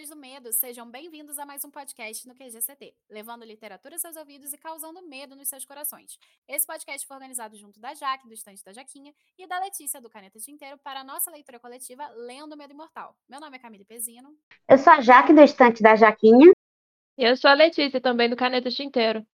Caçadores do Medo, sejam bem-vindos a mais um podcast no QGCT, levando literatura aos seus ouvidos e causando medo nos seus corações. Esse podcast foi organizado junto da Jaque, do Estante da Jaquinha, e da Letícia, do Caneta Tinteiro, para a nossa leitura coletiva Lendo Medo Imortal. Meu nome é Camille Pezino. Eu sou a Jaque, do Estante da Jaquinha. E eu sou a Letícia, também do Caneta Tinteiro.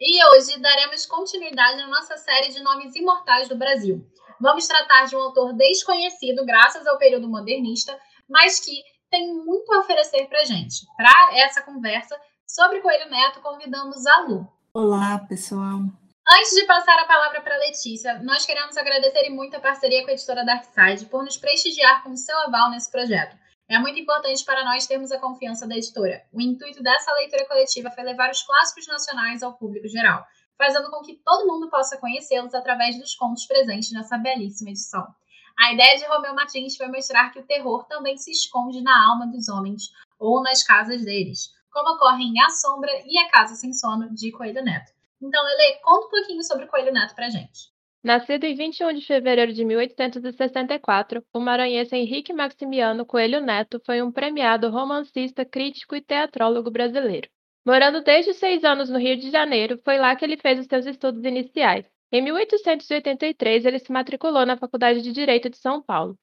E hoje daremos continuidade à nossa série de nomes imortais do Brasil. Vamos tratar de um autor desconhecido graças ao período modernista, mas que tem muito a oferecer para gente. Para essa conversa sobre Coelho Neto, convidamos a Lu. Olá, pessoal. Antes de passar a palavra para Letícia, nós queremos agradecer muito a parceria com a editora Darkside por nos prestigiar com seu aval nesse projeto. É muito importante para nós termos a confiança da editora. O intuito dessa leitura coletiva foi levar os clássicos nacionais ao público geral, fazendo com que todo mundo possa conhecê-los através dos contos presentes nessa belíssima edição. A ideia de Romeu Martins foi mostrar que o terror também se esconde na alma dos homens ou nas casas deles, como ocorre em A Sombra e A Casa Sem Sono, de Coelho Neto. Então, Lele, conta um pouquinho sobre Coelho Neto pra gente. Nascido em 21 de fevereiro de 1864, o maranhense Henrique Maximiano Coelho Neto foi um premiado romancista, crítico e teatrólogo brasileiro. Morando desde seis anos no Rio de Janeiro, foi lá que ele fez os seus estudos iniciais. Em 1883, ele se matriculou na Faculdade de Direito de São Paulo.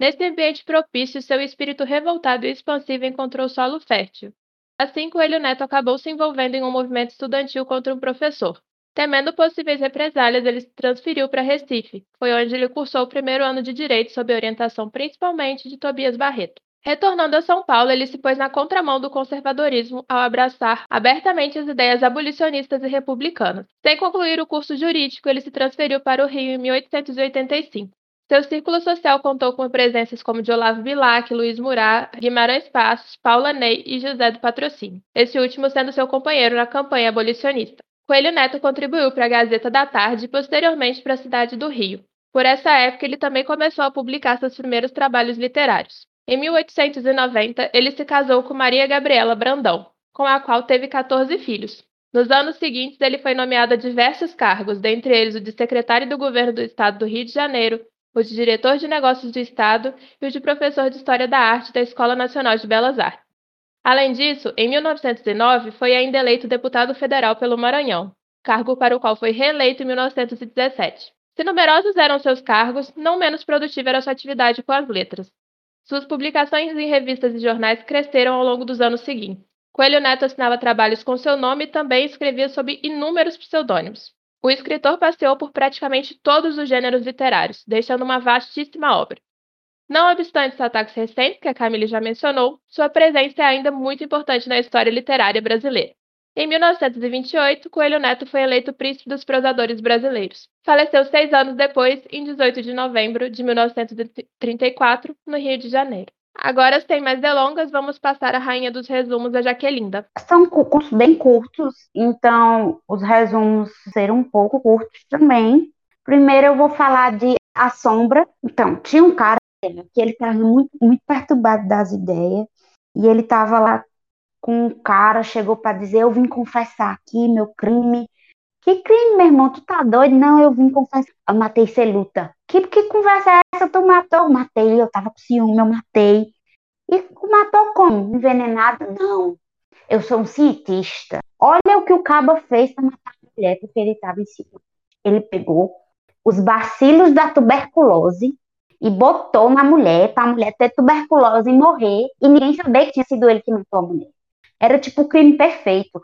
Nesse ambiente propício, seu espírito revoltado e expansivo encontrou solo fértil. Assim, Coelho Neto acabou se envolvendo em um movimento estudantil contra um professor. Temendo possíveis represálias, ele se transferiu para Recife. Foi onde ele cursou o primeiro ano de Direito sob orientação principalmente de Tobias Barreto. Retornando a São Paulo, ele se pôs na contramão do conservadorismo ao abraçar abertamente as ideias abolicionistas e republicanas. Sem concluir o curso jurídico, ele se transferiu para o Rio em 1885. Seu círculo social contou com presenças como de Olavo Bilac, Luiz Murat, Guimarães Passos, Paula Ney e José do Patrocínio, esse último sendo seu companheiro na campanha abolicionista. Coelho Neto contribuiu para a Gazeta da Tarde e posteriormente para a cidade do Rio. Por essa época, ele também começou a publicar seus primeiros trabalhos literários. Em 1890, ele se casou com Maria Gabriela Brandão, com a qual teve 14 filhos. Nos anos seguintes, ele foi nomeado a diversos cargos, dentre eles o de secretário do governo do estado do Rio de Janeiro, o de diretor de negócios do estado e o de professor de História da Arte da Escola Nacional de Belas Artes. Além disso, em 1909, foi ainda eleito deputado federal pelo Maranhão, cargo para o qual foi reeleito em 1917. Se numerosos eram seus cargos, não menos produtiva era sua atividade com as letras. Suas publicações em revistas e jornais cresceram ao longo dos anos seguintes. Coelho Neto assinava trabalhos com seu nome e também escrevia sob inúmeros pseudônimos. O escritor passeou por praticamente todos os gêneros literários, deixando uma vastíssima obra. Não obstante os ataques recentes, que a Camille já mencionou, sua presença é ainda muito importante na história literária brasileira. Em 1928, Coelho Neto foi eleito príncipe dos prosadores brasileiros. Faleceu seis anos depois, em 18 de novembro de 1934, no Rio de Janeiro. Agora, sem mais delongas, vamos passar a rainha dos resumos a Jaquelinda. São cursos bem curtos, então os resumos serão um pouco curtos também. Primeiro eu vou falar de A Sombra. Então, tinha um cara que ele estava muito, muito perturbado das ideias, e ele estava lá com um cara, chegou para dizer, eu vim confessar aqui meu crime. Que crime, meu irmão? Tu tá doido? Não, eu vim confessar. Eu matei Celuta. Que, que conversa é essa? Tu matou? Matei, eu tava com ciúme, eu matei. E matou como? Envenenado? Não. Eu sou um cientista. Olha o que o cabo fez para matar a mulher, porque ele estava em cima. Ele pegou os bacilos da tuberculose e botou na mulher para a mulher ter tuberculose e morrer e ninguém saber que tinha sido ele que matou a mulher. Era tipo o crime perfeito.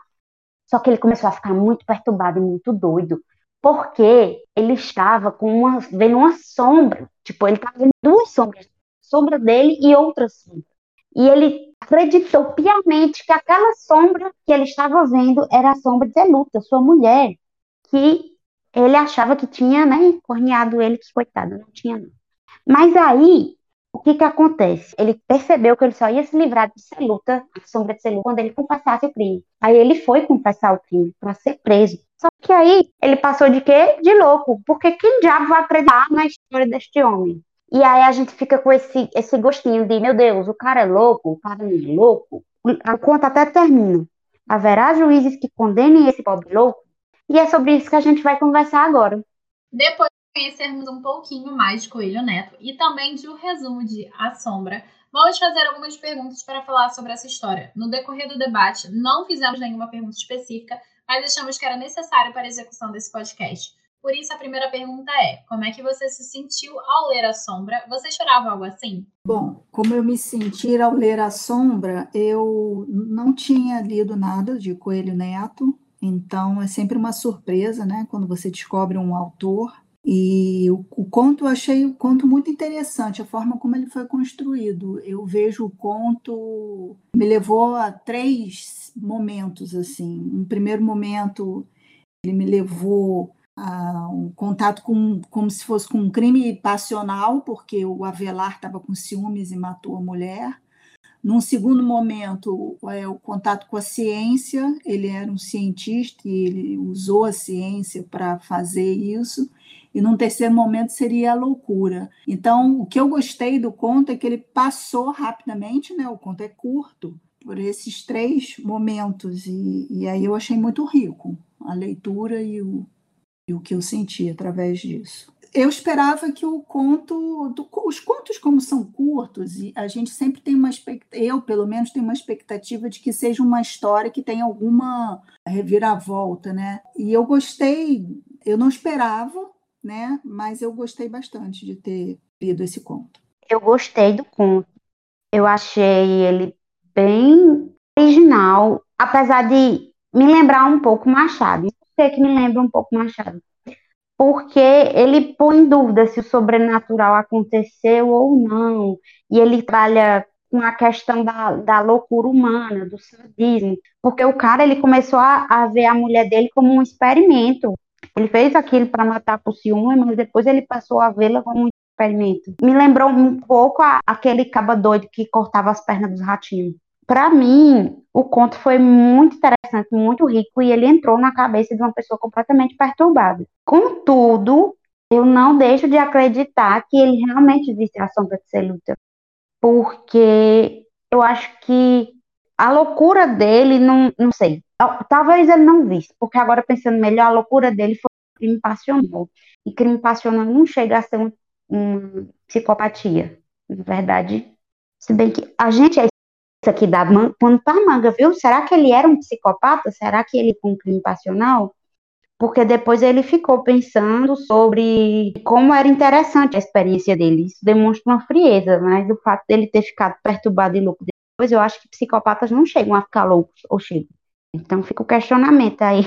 Só que ele começou a ficar muito perturbado e muito doido, porque ele estava com uma, vendo uma sombra, tipo, ele estava vendo duas sombras, sombra dele e outra sombra. E ele acreditou piamente que aquela sombra que ele estava vendo era a sombra de Zeluta, sua mulher, que ele achava que tinha, né, corneado ele, que coitado, não tinha não. Mas aí o que que acontece? Ele percebeu que ele só ia se livrar de Celuta, a sombra de Celuta, quando ele confessasse o crime. Aí ele foi confessar o crime para ser preso. Só que aí ele passou de quê? De louco. Porque quem diabo vai acreditar na história deste homem? E aí a gente fica com esse, esse gostinho de, meu Deus, o cara é louco, o cara é louco. A conta até termina. Haverá juízes que condenem esse pobre louco? E é sobre isso que a gente vai conversar agora. Depois conhecermos um pouquinho mais de Coelho Neto e também de um resumo de A Sombra, Vamos fazer algumas perguntas para falar sobre essa história. No decorrer do debate, não fizemos nenhuma pergunta específica, mas achamos que era necessário para a execução desse podcast. Por isso, a primeira pergunta é: como é que você se sentiu ao ler A Sombra? Você chorava algo assim? Bom, como eu me senti ao ler A Sombra, eu não tinha lido nada de Coelho Neto, então é sempre uma surpresa, né, quando você descobre um autor. E o, o conto, eu achei o conto muito interessante, a forma como ele foi construído. Eu vejo o conto, me levou a três momentos, assim. Um primeiro momento, ele me levou um contato com, como se fosse com um crime passional, porque o Avelar estava com ciúmes e matou a mulher. Num segundo momento, é, o contato com a ciência, ele era um cientista e ele usou a ciência para fazer isso. E num terceiro momento seria a loucura. Então, o que eu gostei do conto é que ele passou rapidamente, né? O conto é curto, por esses três momentos. E, e aí eu achei muito rico a leitura e o, e o que eu senti através disso. Eu esperava que o conto, do, os contos como são curtos e a gente sempre tem uma eu pelo menos tenho uma expectativa de que seja uma história que tenha alguma reviravolta, né? E eu gostei, eu não esperava, né? Mas eu gostei bastante de ter lido esse conto. Eu gostei do conto. Eu achei ele bem original, apesar de me lembrar um pouco Machado que me lembra um pouco Machado. Porque ele põe em dúvida se o sobrenatural aconteceu ou não, e ele trabalha com a questão da, da loucura humana, do sadismo, porque o cara ele começou a, a ver a mulher dele como um experimento. Ele fez aquilo para matar por ciúme, mas depois ele passou a vê-la como um experimento. Me lembrou um pouco a, aquele caba doido que cortava as pernas dos ratinhos para mim, o conto foi muito interessante, muito rico, e ele entrou na cabeça de uma pessoa completamente perturbada. Contudo, eu não deixo de acreditar que ele realmente visse a sombra de Celuta, porque eu acho que a loucura dele, não, não sei, talvez ele não visse, porque agora pensando melhor, a loucura dele foi crime passional, e crime passional não chega a ser uma um psicopatia, na verdade, se bem que a gente é isso aqui dá pano para manga, viu? Será que ele era um psicopata? Será que ele com um crime passional? Porque depois ele ficou pensando sobre como era interessante a experiência dele. Isso demonstra uma frieza, mas o fato dele ter ficado perturbado e louco depois, eu acho que psicopatas não chegam a ficar loucos, ou chegam. Então fica o questionamento aí.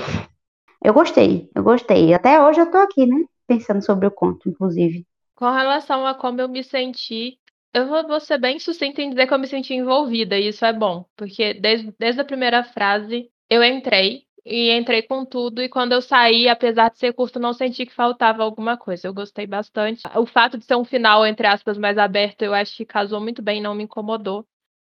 Eu gostei, eu gostei. Até hoje eu tô aqui, né? Pensando sobre o conto, inclusive. Com relação a como eu me senti eu vou, vou ser bem sucinta em dizer que eu me senti envolvida, e isso é bom, porque desde, desde a primeira frase eu entrei, e entrei com tudo, e quando eu saí, apesar de ser curto, não senti que faltava alguma coisa. Eu gostei bastante. O fato de ser um final, entre aspas, mais aberto, eu acho que casou muito bem, não me incomodou.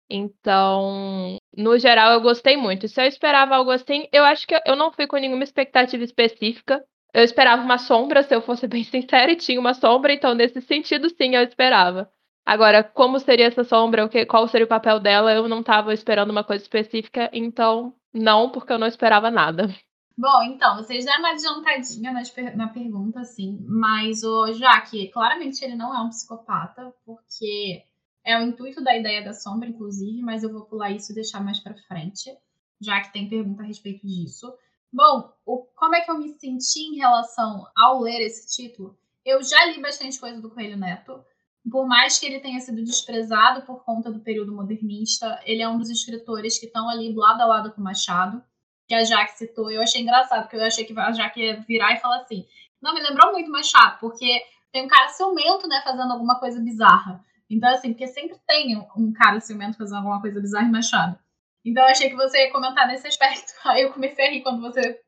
Então, no geral, eu gostei muito. Se eu esperava algo assim, eu acho que eu não fui com nenhuma expectativa específica. Eu esperava uma sombra, se eu fosse bem sincera, e tinha uma sombra, então, nesse sentido, sim, eu esperava. Agora, como seria essa sombra, qual seria o papel dela, eu não estava esperando uma coisa específica, então não, porque eu não esperava nada. Bom, então, vocês deram uma adiantadinha na pergunta, assim, mas o Jaque, claramente ele não é um psicopata, porque é o intuito da ideia da sombra, inclusive, mas eu vou pular isso e deixar mais para frente, já que tem pergunta a respeito disso. Bom, o, como é que eu me senti em relação ao ler esse título? Eu já li bastante coisa do Coelho Neto, por mais que ele tenha sido desprezado por conta do período modernista, ele é um dos escritores que estão ali lado a lado com Machado, que a Jaque citou. Eu achei engraçado, porque eu achei que a Jaque ia virar e falar assim: Não, me lembrou muito Machado, porque tem um cara ciumento, né, fazendo alguma coisa bizarra. Então, assim, porque sempre tem um cara ciumento fazendo alguma coisa bizarra em Machado. Então, eu achei que você ia comentar nesse aspecto. Aí eu comecei a rir quando você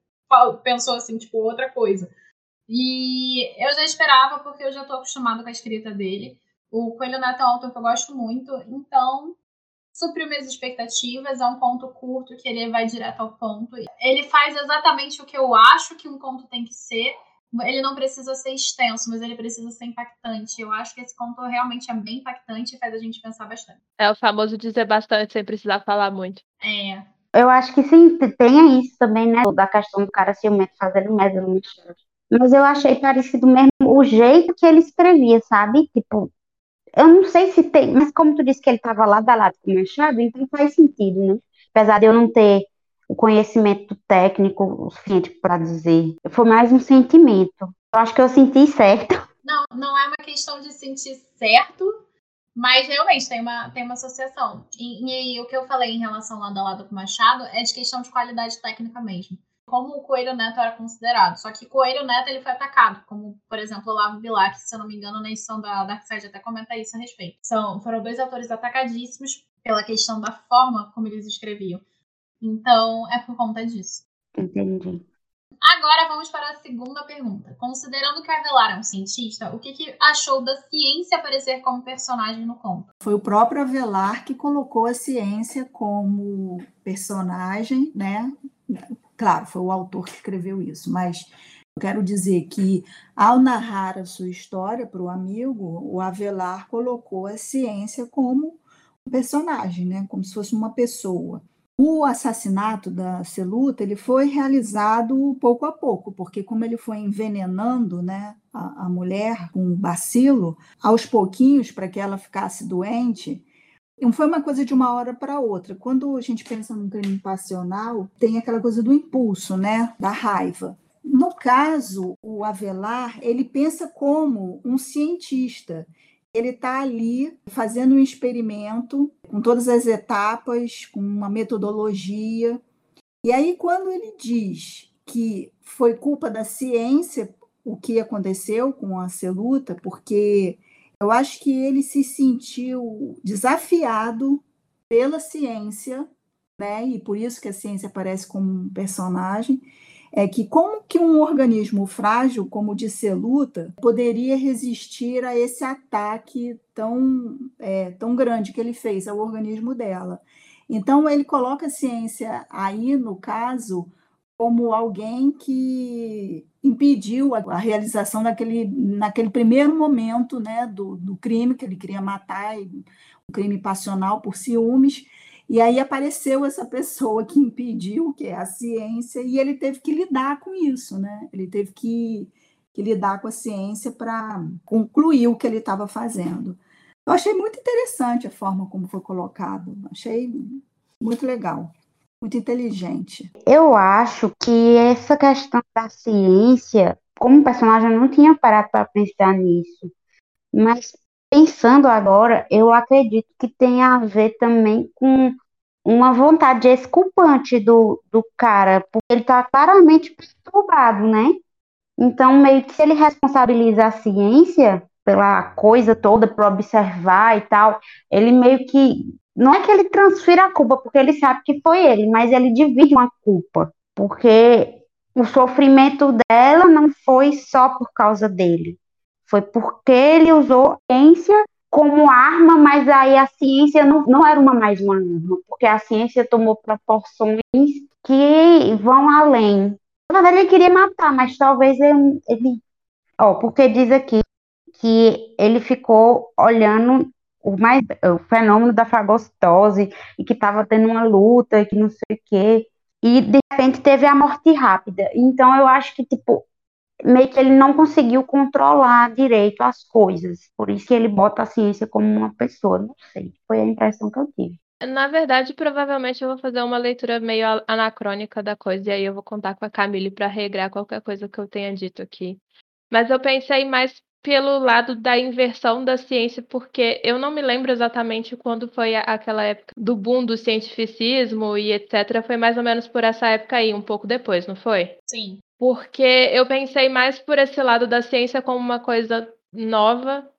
pensou assim, tipo, outra coisa. E eu já esperava, porque eu já estou acostumada com a escrita dele. O Coelho Neto é um autor que eu gosto muito, então supriu minhas expectativas. É um conto curto que ele vai direto ao ponto. Ele faz exatamente o que eu acho que um conto tem que ser. Ele não precisa ser extenso, mas ele precisa ser impactante. Eu acho que esse conto realmente é bem impactante e faz a gente pensar bastante. É o famoso dizer bastante sem precisar falar muito. É. Eu acho que sim, tem isso também, né? Da questão do cara ciumento fazendo merda no Mas eu achei parecido mesmo o jeito que ele escrevia, sabe? Tipo, eu não sei se tem, mas como tu disse que ele estava lado a lado com o Machado, então faz sentido, né? Apesar de eu não ter o conhecimento técnico o suficiente para dizer, foi mais um sentimento. Eu acho que eu senti certo. Não, não é uma questão de sentir certo, mas realmente tem uma, tem uma associação. E, e, o que eu falei em relação lado a lado com o Machado é de questão de qualidade técnica mesmo. Como o Coelho Neto era considerado. Só que Coelho Neto ele foi atacado, como, por exemplo, o Olavo Bilac, se eu não me engano, na edição da Darkseid até comenta isso a respeito. São, foram dois atores atacadíssimos pela questão da forma como eles escreviam. Então, é por conta disso. Entendi. Agora vamos para a segunda pergunta. Considerando que Avelar é um cientista, o que, que, achou da ciência aparecer como personagem no conto? Foi o próprio Avelar que colocou a ciência como personagem, né? Claro, foi o autor que escreveu isso, mas eu quero dizer que, ao narrar a sua história para o amigo, o Avelar colocou a ciência como um personagem, né? Como se fosse uma pessoa. O assassinato da Celuta ele foi realizado pouco a pouco, porque como ele foi envenenando né, a, a mulher com um bacilo, aos pouquinhos, para que ela ficasse doente, não foi uma coisa de uma hora para outra. Quando a gente pensa num crime passional, tem aquela coisa do impulso, né, da raiva. No caso, o Avelar, ele pensa como um cientista ele está ali fazendo um experimento com todas as etapas, com uma metodologia. E aí, quando ele diz que foi culpa da ciência o que aconteceu com a Celuta, porque eu acho que ele se sentiu desafiado pela ciência, né? E por isso que a ciência aparece como um personagem é que como que um organismo frágil como o de Celuta poderia resistir a esse ataque tão, é, tão grande que ele fez ao organismo dela. Então, ele coloca a ciência aí, no caso, como alguém que impediu a, a realização daquele, naquele primeiro momento né, do, do crime, que ele queria matar, um crime passional por ciúmes, e aí apareceu essa pessoa que impediu, que é a ciência, e ele teve que lidar com isso, né? Ele teve que, que lidar com a ciência para concluir o que ele estava fazendo. Eu achei muito interessante a forma como foi colocado, achei muito legal, muito inteligente. Eu acho que essa questão da ciência, como personagem, eu não tinha parado para pensar nisso, mas pensando agora, eu acredito que tem a ver também com uma vontade esculpante do, do cara, porque ele está claramente perturbado, né? Então, meio que se ele responsabiliza a ciência pela coisa toda, para observar e tal, ele meio que. Não é que ele transfira a culpa, porque ele sabe que foi ele, mas ele divide uma culpa, porque o sofrimento dela não foi só por causa dele. Foi porque ele usou a ciência como arma, mas aí a ciência não, não era uma mais uma arma, porque a ciência tomou proporções que vão além. Na verdade, ele queria matar, mas talvez ele. ele porque diz aqui que ele ficou olhando o, mais, o fenômeno da fagostose e que estava tendo uma luta e que não sei o quê. E de repente teve a morte rápida. Então eu acho que, tipo, meio que ele não conseguiu controlar direito as coisas. Por isso que ele bota a ciência como uma pessoa. Não sei. Foi a impressão que eu tive. Na verdade, provavelmente eu vou fazer uma leitura meio anacrônica da coisa, e aí eu vou contar com a Camille para regrar qualquer coisa que eu tenha dito aqui. Mas eu pensei mais pelo lado da inversão da ciência, porque eu não me lembro exatamente quando foi aquela época do boom do cientificismo e etc. Foi mais ou menos por essa época aí, um pouco depois, não foi? Sim porque eu pensei mais por esse lado da ciência como uma coisa nova,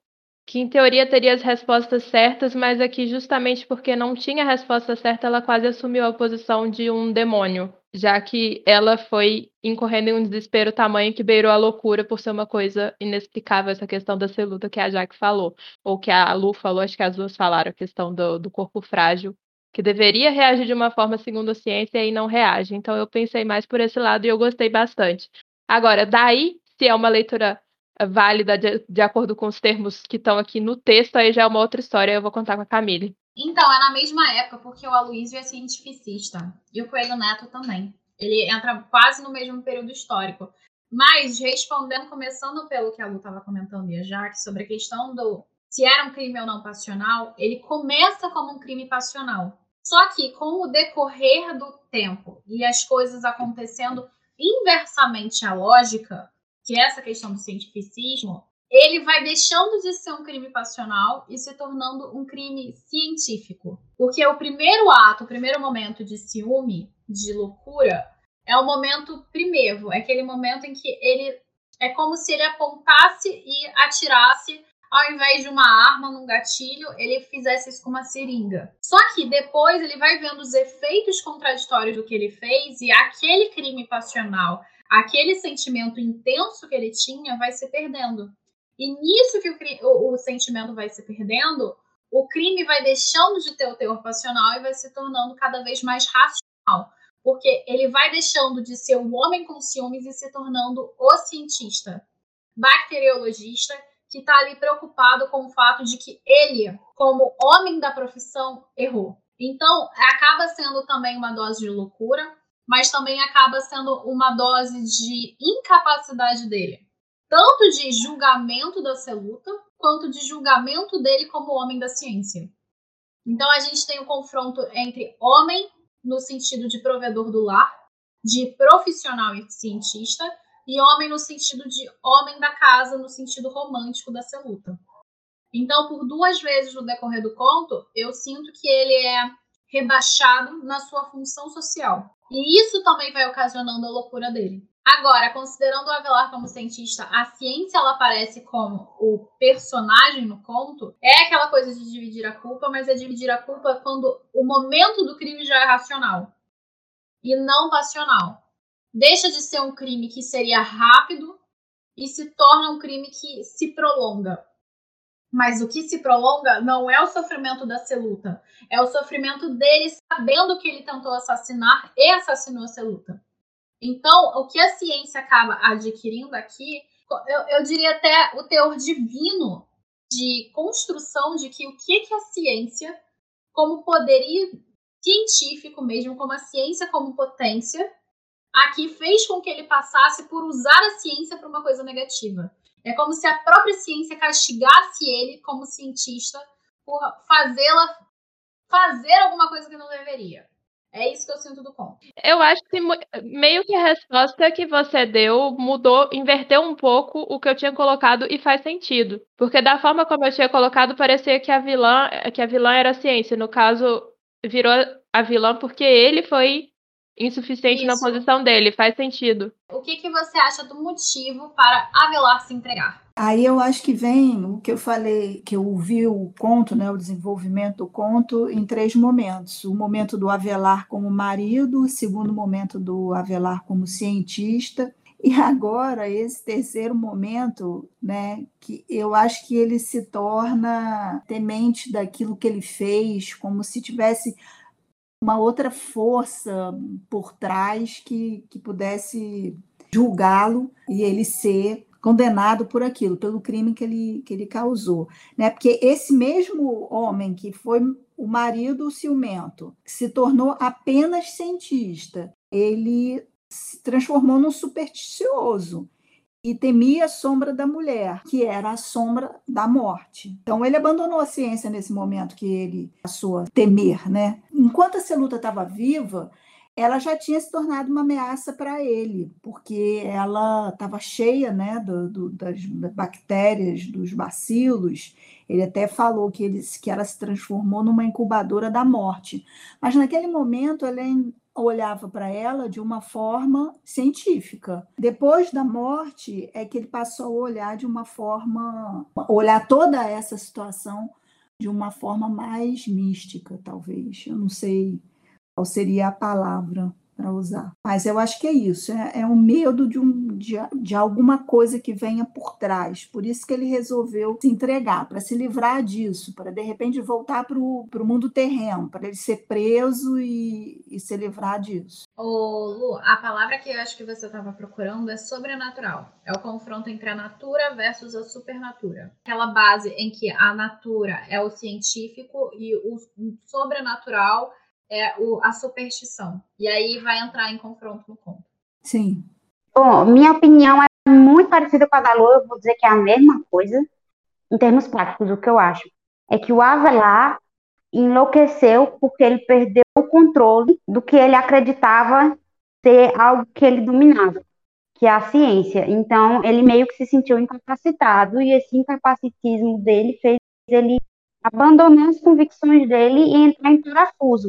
que em teoria teria as respostas certas, mas aqui justamente porque não tinha a resposta certa, ela quase assumiu a posição de um demônio, já que ela foi incorrendo em um desespero tamanho que beirou a loucura por ser uma coisa inexplicável essa questão da celuta que a Jaque falou, ou que a Lu falou, acho que as duas falaram, a questão do, do corpo frágil que deveria reagir de uma forma segundo a ciência e não reage. Então eu pensei mais por esse lado e eu gostei bastante. Agora, daí, se é uma leitura válida de, de acordo com os termos que estão aqui no texto, aí já é uma outra história, eu vou contar com a Camille. Então, é na mesma época, porque o Aloysio é cientificista e o Coelho Neto também. Ele entra quase no mesmo período histórico. Mas, respondendo, começando pelo que a Lu estava comentando e a sobre a questão do, se era um crime ou não passional, ele começa como um crime passional. Só que com o decorrer do tempo e as coisas acontecendo inversamente à lógica, que é essa questão do cientificismo, ele vai deixando de ser um crime passional e se tornando um crime científico. Porque o primeiro ato, o primeiro momento de ciúme, de loucura, é o momento primeiro, é aquele momento em que ele é como se ele apontasse e atirasse ao invés de uma arma num gatilho, ele fizesse isso com uma seringa. Só que depois ele vai vendo os efeitos contraditórios do que ele fez e aquele crime passional, aquele sentimento intenso que ele tinha, vai se perdendo. E nisso que o, o, o sentimento vai se perdendo, o crime vai deixando de ter o teor passional e vai se tornando cada vez mais racional. Porque ele vai deixando de ser o homem com ciúmes e se tornando o cientista, bacteriologista, que está ali preocupado com o fato de que ele, como homem da profissão, errou. Então, acaba sendo também uma dose de loucura, mas também acaba sendo uma dose de incapacidade dele tanto de julgamento da Celuta, quanto de julgamento dele como homem da ciência. Então a gente tem o um confronto entre homem, no sentido de provedor do lar, de profissional e cientista, e homem no sentido de homem da casa, no sentido romântico da Celuta. Então, por duas vezes no decorrer do conto, eu sinto que ele é rebaixado na sua função social. E isso também vai ocasionando a loucura dele. Agora, considerando o Avelar como cientista, a ciência ela aparece como o personagem no conto. É aquela coisa de dividir a culpa, mas é dividir a culpa quando o momento do crime já é racional e não passional. Deixa de ser um crime que seria rápido e se torna um crime que se prolonga. Mas o que se prolonga não é o sofrimento da Celuta, é o sofrimento dele sabendo que ele tentou assassinar e assassinou a Celuta. Então, o que a ciência acaba adquirindo aqui, eu, eu diria até o teor divino de construção de que o que, que a ciência, como poderio científico mesmo, como a ciência como potência, aqui fez com que ele passasse por usar a ciência para uma coisa negativa. É como se a própria ciência castigasse ele como cientista por fazê-la fazer alguma coisa que não deveria. É isso que eu sinto do conto. Eu acho que meio que a resposta que você deu mudou, inverteu um pouco o que eu tinha colocado e faz sentido. Porque da forma como eu tinha colocado, parecia que a vilã, que a vilã era a ciência. No caso, virou a vilã porque ele foi insuficiente Isso. na posição dele. Faz sentido. O que, que você acha do motivo para Avelar se entregar? Aí eu acho que vem o que eu falei, que eu ouvi o conto, né, o desenvolvimento do conto, em três momentos. O momento do Avelar como marido, o segundo momento do Avelar como cientista, e agora esse terceiro momento, né, que eu acho que ele se torna temente daquilo que ele fez, como se tivesse uma outra força por trás que, que pudesse julgá-lo e ele ser condenado por aquilo, pelo crime que ele, que ele causou. Né? Porque esse mesmo homem que foi o marido ciumento, que se tornou apenas cientista, ele se transformou num supersticioso e temia a sombra da mulher, que era a sombra da morte. Então ele abandonou a ciência nesse momento que ele passou a temer, né? Enquanto a luta estava viva, ela já tinha se tornado uma ameaça para ele, porque ela estava cheia né, do, do, das bactérias, dos bacilos. Ele até falou que, ele, que ela se transformou numa incubadora da morte. Mas naquele momento, ele olhava para ela de uma forma científica. Depois da morte, é que ele passou a olhar de uma forma, olhar toda essa situação de uma forma mais mística, talvez. Eu não sei qual seria a palavra para usar. Mas eu acho que é isso, é, é medo de, um, de, de, alguma coisa que venha por trás. Por isso que ele resolveu se entregar, para se livrar disso, para de repente voltar para o mundo terreno, para ele ser preso e, e se livrar disso. Ô, Lu, a palavra que eu acho que você estava procurando é sobrenatural. É o confronto entre a natura versus a supernatura. Aquela base em que a natura é o científico e o sobrenatural é o, a superstição. E aí vai entrar em confronto no conto. Sim. Bom, minha opinião é muito parecida com a da Lu, eu vou dizer que é a mesma coisa. em termos práticos, o que eu acho é que o Avelar enlouqueceu porque ele perdeu o controle do que ele acreditava ser algo que ele dominava, que é a ciência. Então, ele meio que se sentiu incapacitado e esse incapacitismo dele fez ele abandonar as convicções dele e entrar em parafuso.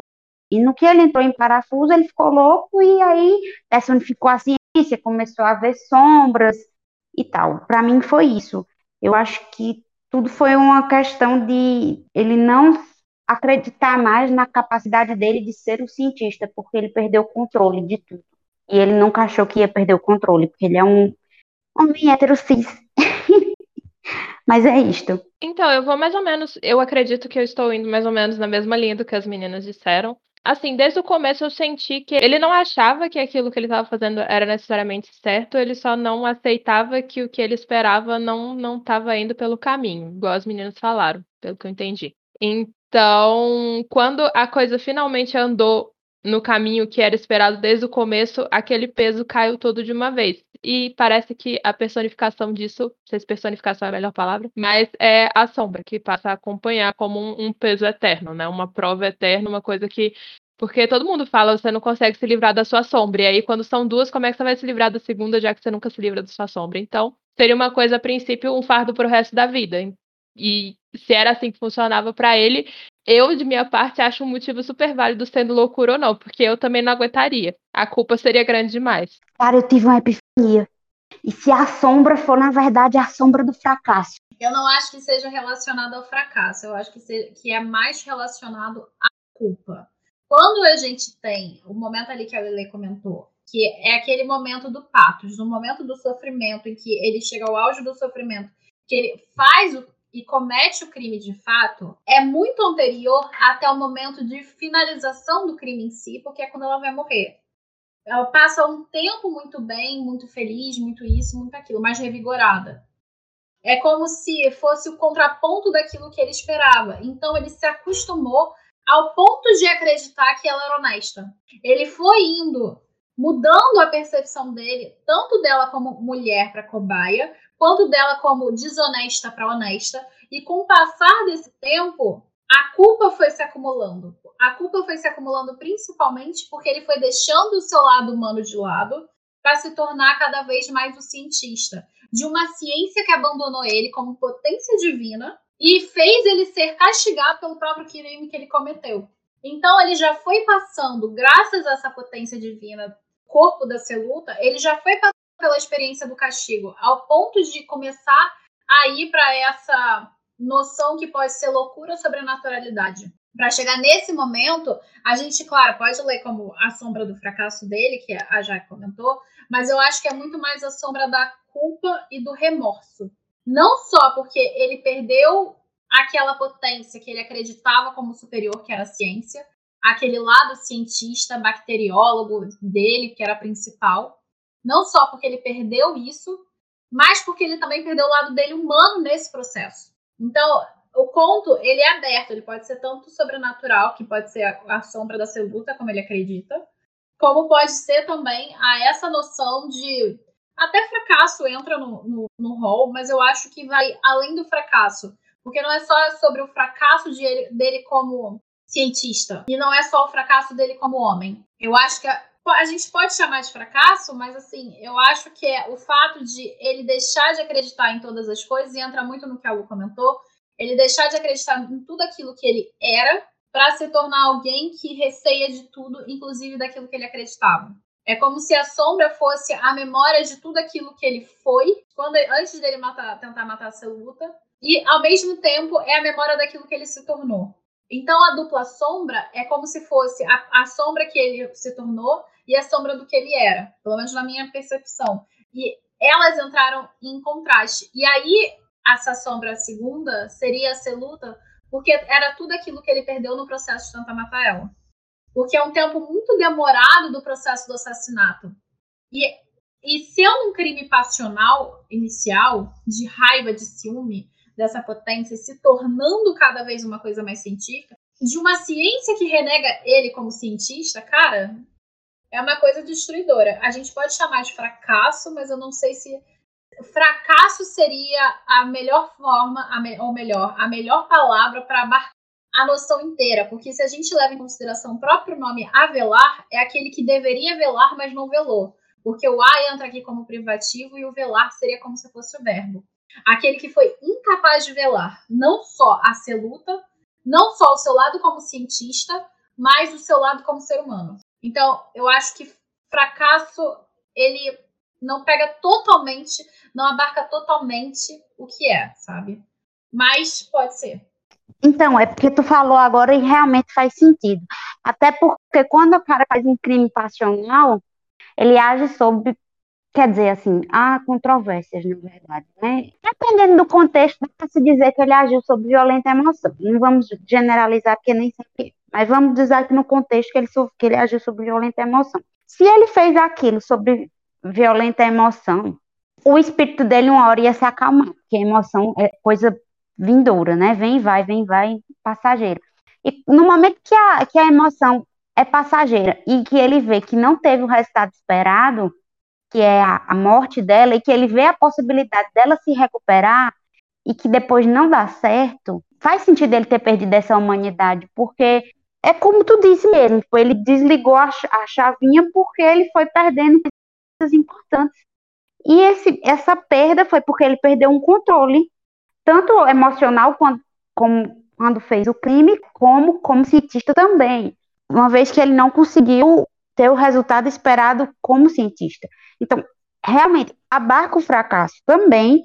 E no que ele entrou em parafuso, ele ficou louco e aí personificou a ciência, começou a ver sombras e tal. Para mim foi isso. Eu acho que tudo foi uma questão de ele não acreditar mais na capacidade dele de ser o cientista, porque ele perdeu o controle de tudo. E ele nunca achou que ia perder o controle, porque ele é um homem hétero cis. Mas é isto. Então, eu vou mais ou menos. Eu acredito que eu estou indo mais ou menos na mesma linha do que as meninas disseram. Assim, desde o começo eu senti que ele não achava que aquilo que ele estava fazendo era necessariamente certo, ele só não aceitava que o que ele esperava não não estava indo pelo caminho, igual as meninas falaram, pelo que eu entendi. Então, quando a coisa finalmente andou no caminho que era esperado desde o começo, aquele peso caiu todo de uma vez. E parece que a personificação disso, não sei se personificação é a melhor palavra, mas é a sombra, que passa a acompanhar como um, um peso eterno, né? Uma prova eterna, uma coisa que. Porque todo mundo fala, você não consegue se livrar da sua sombra. E aí, quando são duas, como é que você vai se livrar da segunda, já que você nunca se livra da sua sombra? Então, seria uma coisa, a princípio, um fardo para o resto da vida. E se era assim que funcionava para ele, eu, de minha parte, acho um motivo super válido sendo loucura ou não, porque eu também não aguentaria. A culpa seria grande demais. Cara, eu tive uma epifania. E se a sombra for, na verdade, a sombra do fracasso? Eu não acho que seja relacionado ao fracasso. Eu acho que, se, que é mais relacionado à culpa. Quando a gente tem o momento ali que a Lele comentou, que é aquele momento do patos, no momento do sofrimento, em que ele chega ao auge do sofrimento, que ele faz o, e comete o crime de fato é muito anterior até o momento de finalização do crime em si, porque é quando ela vai morrer. Ela passa um tempo muito bem, muito feliz, muito isso, muito aquilo, mais revigorada. É como se fosse o contraponto daquilo que ele esperava. Então ele se acostumou ao ponto de acreditar que ela era honesta. Ele foi indo mudando a percepção dele, tanto dela como mulher para cobaia, quanto dela como desonesta para honesta. E com o passar desse tempo, a culpa foi se acumulando. A culpa foi se acumulando principalmente porque ele foi deixando o seu lado humano de lado para se tornar cada vez mais o cientista de uma ciência que abandonou ele como potência divina e fez ele ser castigado pelo próprio crime que ele cometeu. Então ele já foi passando, graças a essa potência divina, corpo da Celuta, ele já foi passando pela experiência do castigo, ao ponto de começar a ir para essa noção que pode ser loucura sobre a naturalidade. Para chegar nesse momento, a gente, claro, pode ler como a sombra do fracasso dele, que a Jaque comentou, mas eu acho que é muito mais a sombra da culpa e do remorso. Não só porque ele perdeu aquela potência que ele acreditava como superior, que era a ciência, aquele lado cientista, bacteriólogo dele, que era principal, não só porque ele perdeu isso, mas porque ele também perdeu o lado dele humano nesse processo. Então, o conto, ele é aberto, ele pode ser tanto sobrenatural, que pode ser a, a sombra da Celuta, como ele acredita, como pode ser também a essa noção de até fracasso entra no, no, rol, mas eu acho que vai além do fracasso. Porque não é só sobre o fracasso de ele, dele como cientista. E não é só o fracasso dele como homem. Eu acho que a gente pode chamar de fracasso, mas assim, eu acho que é o fato de ele deixar de acreditar em todas as coisas, e entra muito no que a Lu comentou, ele deixar de acreditar em tudo aquilo que ele era para se tornar alguém que receia de tudo, inclusive daquilo que ele acreditava. É como se a sombra fosse a memória de tudo aquilo que ele foi quando antes dele matar, tentar matar a Celuta, e ao mesmo tempo é a memória daquilo que ele se tornou. Então a dupla sombra é como se fosse a, a, sombra que ele se tornou e a sombra do que ele era, pelo menos na minha percepção. E elas entraram em contraste. E aí essa sombra segunda seria a Celuta, porque era tudo aquilo que ele perdeu no processo de tentar matar ela. Porque é um tempo muito demorado do processo do assassinato. E, e sendo um crime passional inicial, de raiva, de ciúme, dessa potência se tornando cada vez uma coisa mais científica, de uma ciência que renega ele como cientista, cara, é uma coisa destruidora. A gente pode chamar de fracasso, mas eu não sei se fracasso seria a melhor forma, a me, ou melhor, a melhor palavra para abarcar a noção inteira, porque se a gente leva em consideração o próprio nome avelar, é aquele que deveria velar, mas não velou. Porque o a entra aqui como privativo e o velar seria como se fosse o verbo. Aquele que foi incapaz de velar não só a luta, não só o seu lado como cientista, mas o seu lado como ser humano. Então, eu acho que fracasso ele não pega totalmente, não abarca totalmente o que é, sabe? Mas pode ser. Então, é porque tu falou agora e realmente faz sentido. Até porque quando o cara faz um crime passional, ele age sob, quer dizer, assim, há controvérsias, na verdade, né? Dependendo do contexto, dá para se dizer que ele agiu sob violenta emoção. Não vamos generalizar, porque nem sempre. Mas vamos dizer que no contexto que ele, que ele agiu sob violenta emoção. Se ele fez aquilo sobre violenta emoção, o espírito dele uma hora ia se acalmar, porque a emoção é coisa vindoura, né? Vem vai, vem vai, passageira. E no momento que a, que a emoção é passageira e que ele vê que não teve o resultado esperado, que é a, a morte dela, e que ele vê a possibilidade dela se recuperar e que depois não dá certo, faz sentido ele ter perdido essa humanidade, porque é como tu disse mesmo, tipo, ele desligou a, a chavinha porque ele foi perdendo coisas importantes. E esse, essa perda foi porque ele perdeu um controle tanto emocional quando, como quando fez o crime, como como cientista também, uma vez que ele não conseguiu ter o resultado esperado como cientista. Então, realmente, abarca o fracasso também,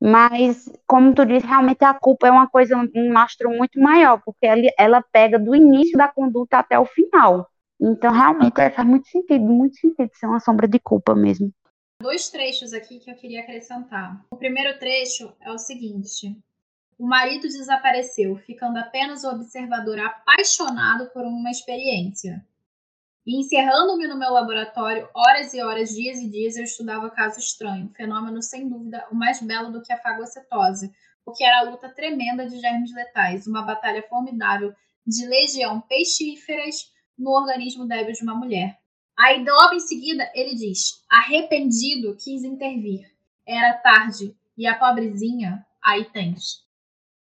mas, como tu disse, realmente a culpa é uma coisa, um mastro muito maior, porque ela, ela pega do início da conduta até o final. Então, realmente, é, faz muito sentido, muito sentido ser uma sombra de culpa mesmo dois trechos aqui que eu queria acrescentar. O primeiro trecho é o seguinte: O marido desapareceu, ficando apenas o observador apaixonado por uma experiência. E encerrando-me no meu laboratório, horas e horas, dias e dias, eu estudava caso estranho, fenômeno sem dúvida o mais belo do que a fagocitose, porque era a luta tremenda de germes letais, uma batalha formidável de legião pestíferas no organismo débil de uma mulher. Aí, logo em seguida, ele diz: arrependido quis intervir. Era tarde e a pobrezinha aí tens.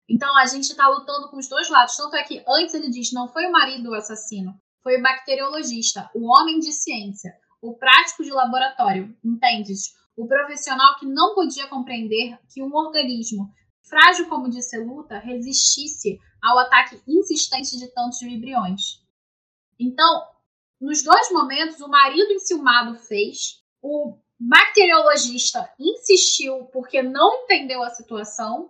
Então a gente está lutando com os dois lados. Tanto é que antes ele diz: não foi o marido o assassino, foi bacteriologista, o homem de ciência, o prático de laboratório, entendes? O profissional que não podia compreender que um organismo frágil como de Celuta resistisse ao ataque insistente de tantos vibriões. Então, nos dois momentos, o marido enciumado fez, o bacteriologista insistiu porque não entendeu a situação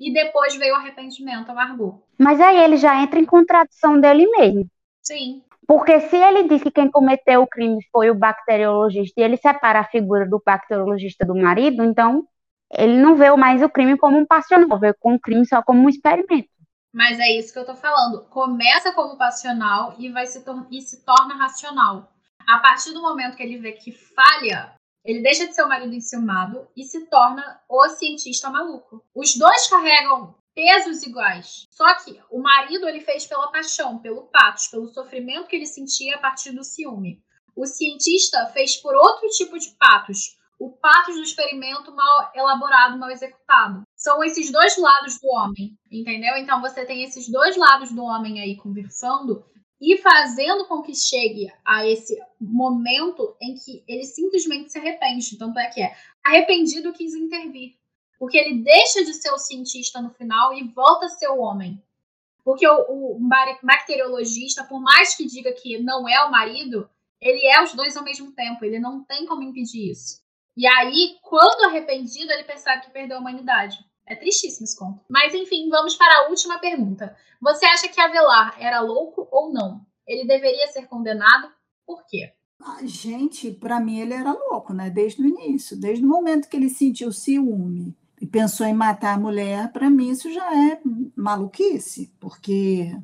e depois veio o arrependimento, amargou. Mas aí ele já entra em contradição dele mesmo. Sim. Porque se ele diz que quem cometeu o crime foi o bacteriologista e ele separa a figura do bacteriologista do marido, então ele não vê mais o crime como um passional, vê com o crime só como um experimento. Mas é isso que eu tô falando. Começa como passional e vai se e se torna racional. A partir do momento que ele vê que falha, ele deixa de ser o marido enciumado e se torna o cientista maluco. Os dois carregam pesos iguais. Só que o marido ele fez pela paixão, pelo patos, pelo sofrimento que ele sentia a partir do ciúme. O cientista fez por outro tipo de patos, o patos do experimento mal elaborado, mal executado. São esses dois lados do homem, entendeu? Então você tem esses dois lados do homem aí conversando e fazendo com que chegue a esse momento em que ele simplesmente se arrepende. Tanto é que é arrependido quis intervir. Porque ele deixa de ser o cientista no final e volta a ser o homem. Porque o, o bacteriologista, por mais que diga que não é o marido, ele é os dois ao mesmo tempo. Ele não tem como impedir isso. E aí, quando arrependido, ele percebe que perdeu a humanidade. É tristíssimo esse conto. Mas enfim, vamos para a última pergunta. Você acha que Avelar era louco ou não? Ele deveria ser condenado? Por quê? Ah, gente, para mim ele era louco, né? Desde o início, desde o momento que ele sentiu ciúme e pensou em matar a mulher, para mim isso já é maluquice, porque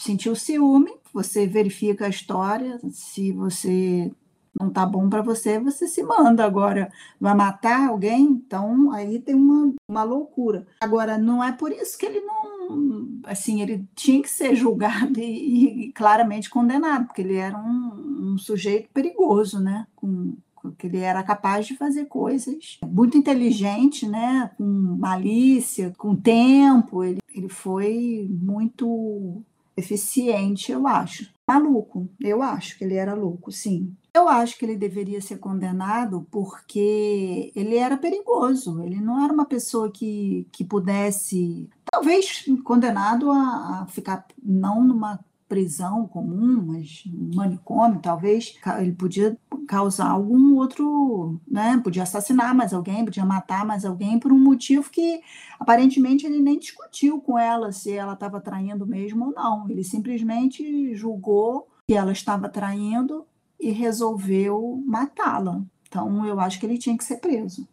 sentiu ciúme, você verifica a história, se você não tá bom para você, você se manda. Agora, vai matar alguém? Então, aí tem uma, uma loucura. Agora, não é por isso que ele não. Assim, ele tinha que ser julgado e, e claramente condenado, porque ele era um, um sujeito perigoso, né? Com, que ele era capaz de fazer coisas muito inteligente, né? Com malícia, com tempo. Ele, ele foi muito eficiente, eu acho. Maluco, eu acho que ele era louco, sim. Eu acho que ele deveria ser condenado porque ele era perigoso. Ele não era uma pessoa que, que pudesse, talvez, condenado a, a ficar não numa prisão comum, mas manicômio, talvez, ele podia causar algum outro, né? Podia assassinar mais alguém, podia matar mais alguém por um motivo que aparentemente ele nem discutiu com ela se ela estava traindo mesmo ou não. Ele simplesmente julgou que ela estava traindo e resolveu matá-la. Então eu acho que ele tinha que ser preso.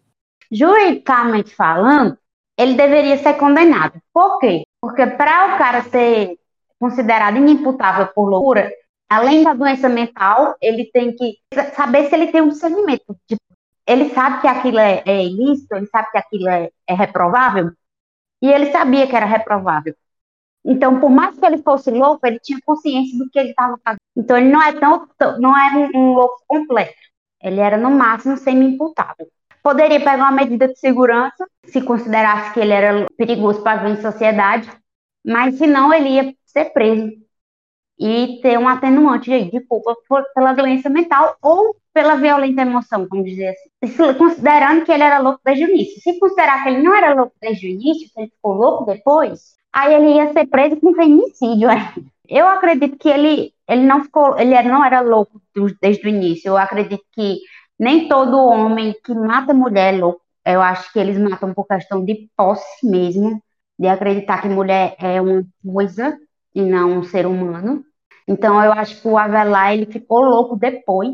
Juridicamente falando, ele deveria ser condenado. Por quê? Porque para o cara ser considerado inimputável por loucura, além da doença mental, ele tem que saber se ele tem um discernimento. Ele sabe que aquilo é, é, ilícito, ele sabe que aquilo é, é reprovável, e ele sabia que era reprovável. Então, por mais que ele fosse louco, ele tinha consciência do que ele estava fazendo. Então, ele não é tão, não era um, um louco completo. Ele era no máximo semi-imputável. Poderia pegar uma medida de segurança, se considerasse que ele era perigoso para a sociedade, mas se não, ele ia ser preso e ter um atenuante de culpa por, pela doença mental ou pela violenta emoção, vamos dizer assim. Considerando que ele era louco desde o início. Se considerar que ele não era louco desde o início, que ele ficou louco depois, aí ele ia ser preso com feminicídio. Eu acredito que ele, ele não ficou, ele não era louco desde o início. Eu acredito que nem todo homem que mata mulher é louco. Eu acho que eles matam por questão de posse mesmo, de acreditar que mulher é uma coisa e não um ser humano. Então eu acho que o Avelar ele ficou louco depois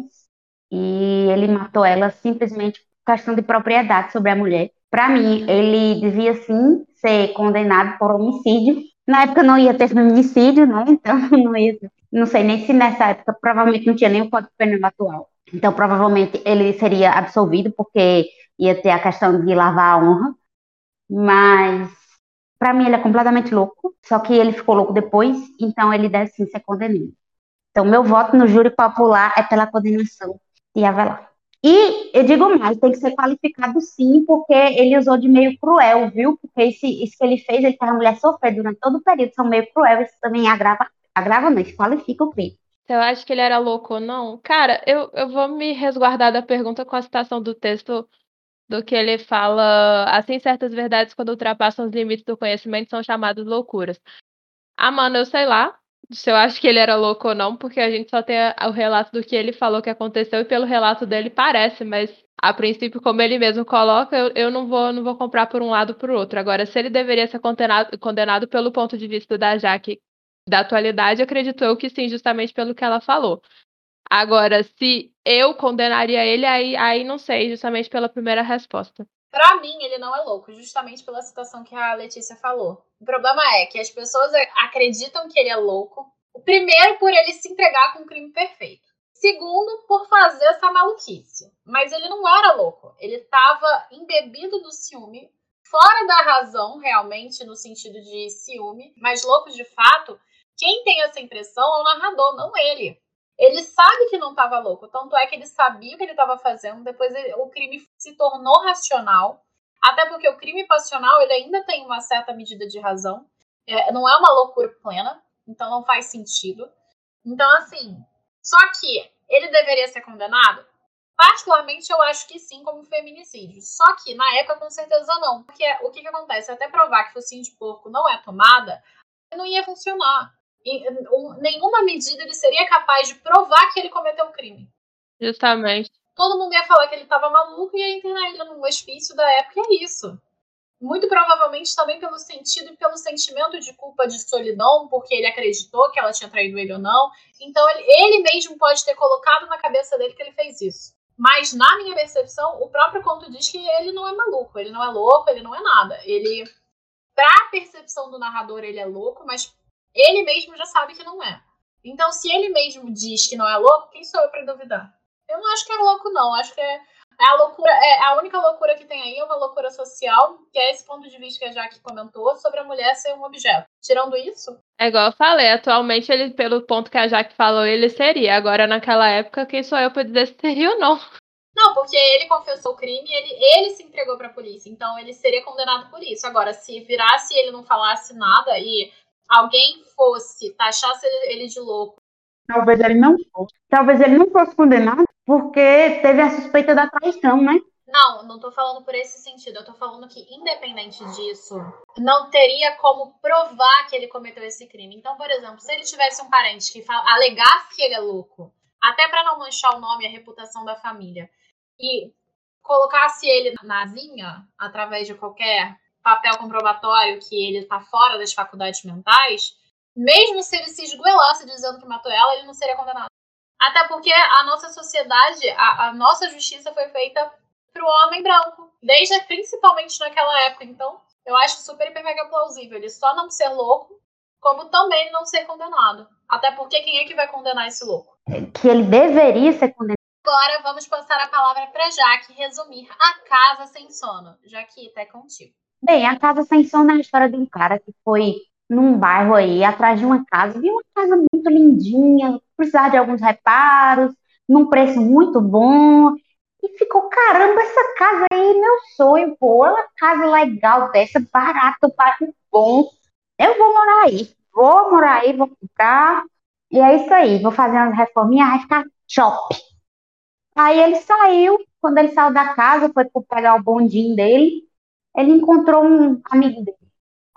e ele matou ela simplesmente por questão de propriedade sobre a mulher. Para mim, ele devia sim ser condenado por homicídio. Na época não ia ter feminicídio, né? Então não ia, não sei nem se nessa época provavelmente não tinha nem o Código Penal atual. Então provavelmente ele seria absolvido porque ia ter a questão de lavar a honra. Mas para mim, ele é completamente louco, só que ele ficou louco depois, então ele deve sim ser condenado. Então, meu voto no júri popular é pela condenação de Avelar. E eu digo mais, tem que ser qualificado sim, porque ele usou de meio cruel, viu? Porque esse, isso que ele fez, ele faz a mulher sofrer durante todo o período, são meio cruel, isso também agrava, agrava não, isso qualifica o crime. Eu acho que ele era louco ou não. Cara, eu, eu vou me resguardar da pergunta com a citação do texto do que ele fala, assim, certas verdades, quando ultrapassam os limites do conhecimento, são chamadas loucuras. Ah, mano, eu sei lá se eu acho que ele era louco ou não, porque a gente só tem o relato do que ele falou que aconteceu, e pelo relato dele parece, mas a princípio, como ele mesmo coloca, eu, eu não, vou, não vou comprar por um lado por outro. Agora, se ele deveria ser condenado, condenado pelo ponto de vista da Jaque da atualidade, acredito eu que sim, justamente pelo que ela falou. Agora, se eu condenaria ele, aí, aí não sei, justamente pela primeira resposta. Para mim, ele não é louco, justamente pela situação que a Letícia falou. O problema é que as pessoas acreditam que ele é louco. O primeiro, por ele se entregar com um crime perfeito. Segundo, por fazer essa maluquice. Mas ele não era louco. Ele estava embebido do ciúme, fora da razão, realmente, no sentido de ciúme, mas louco de fato. Quem tem essa impressão é o narrador, não ele. Ele sabe que não estava louco, tanto é que ele sabia o que ele estava fazendo. Depois ele, o crime se tornou racional, até porque o crime passional ele ainda tem uma certa medida de razão. É, não é uma loucura plena, então não faz sentido. Então, assim, só que ele deveria ser condenado? Particularmente, eu acho que sim, como feminicídio. Só que na época, com certeza não. Porque o que, que acontece? Até provar que focinho de porco não é tomada, não ia funcionar nenhuma medida ele seria capaz de provar que ele cometeu o crime. Justamente. Todo mundo ia falar que ele estava maluco e ia internar ele num hospício da época, e é isso. Muito provavelmente também pelo sentido e pelo sentimento de culpa de solidão, porque ele acreditou que ela tinha traído ele ou não. Então ele, ele mesmo pode ter colocado na cabeça dele que ele fez isso. Mas na minha percepção, o próprio conto diz que ele não é maluco, ele não é louco, ele não é nada. Ele, pra percepção do narrador, ele é louco, mas ele mesmo já sabe que não é. Então, se ele mesmo diz que não é louco, quem sou eu para duvidar? Eu não acho que é louco, não. Acho que é, é a loucura, é a única loucura que tem aí é uma loucura social, que é esse ponto de vista que a Jaque comentou sobre a mulher ser um objeto. Tirando isso. É igual eu falei, atualmente ele, pelo ponto que a Jaque falou, ele seria. Agora, naquela época, quem sou eu para dizer se seria ou não? Não, porque ele confessou o crime, ele, ele se entregou para a polícia, então ele seria condenado por isso. Agora, se virasse ele não falasse nada e alguém fosse taxasse ele de louco. Talvez ele não fosse. Talvez ele não fosse condenado porque teve a suspeita da traição, né? Não, não tô falando por esse sentido. Eu tô falando que, independente disso, não teria como provar que ele cometeu esse crime. Então, por exemplo, se ele tivesse um parente que alegasse que ele é louco, até para não manchar o nome e a reputação da família, e colocasse ele na vinha, através de qualquer papel comprobatório que ele está fora das faculdades mentais, mesmo se ele se esgoelasse dizendo que matou ela, ele não seria condenado. Até porque a nossa sociedade, a, a nossa justiça foi feita para o homem branco, desde principalmente naquela época. Então, eu acho super mega plausível ele só não ser louco, como também não ser condenado. Até porque quem é que vai condenar esse louco? Que ele deveria ser condenado. Agora vamos passar a palavra para Jaque resumir a casa sem sono. Jaque, até contigo. Bem, a casa é a história de um cara que foi num bairro aí, atrás de uma casa, viu uma casa muito lindinha, precisava de alguns reparos, num preço muito bom, e ficou, caramba, essa casa aí, meu sonho, pô, uma casa legal dessa, barato, bairro bom, eu vou morar aí, vou morar aí, vou comprar, e é isso aí, vou fazer umas reforminhas, vai ficar top. Aí ele saiu, quando ele saiu da casa, foi pegar o bondinho dele, ele encontrou um amigo dele.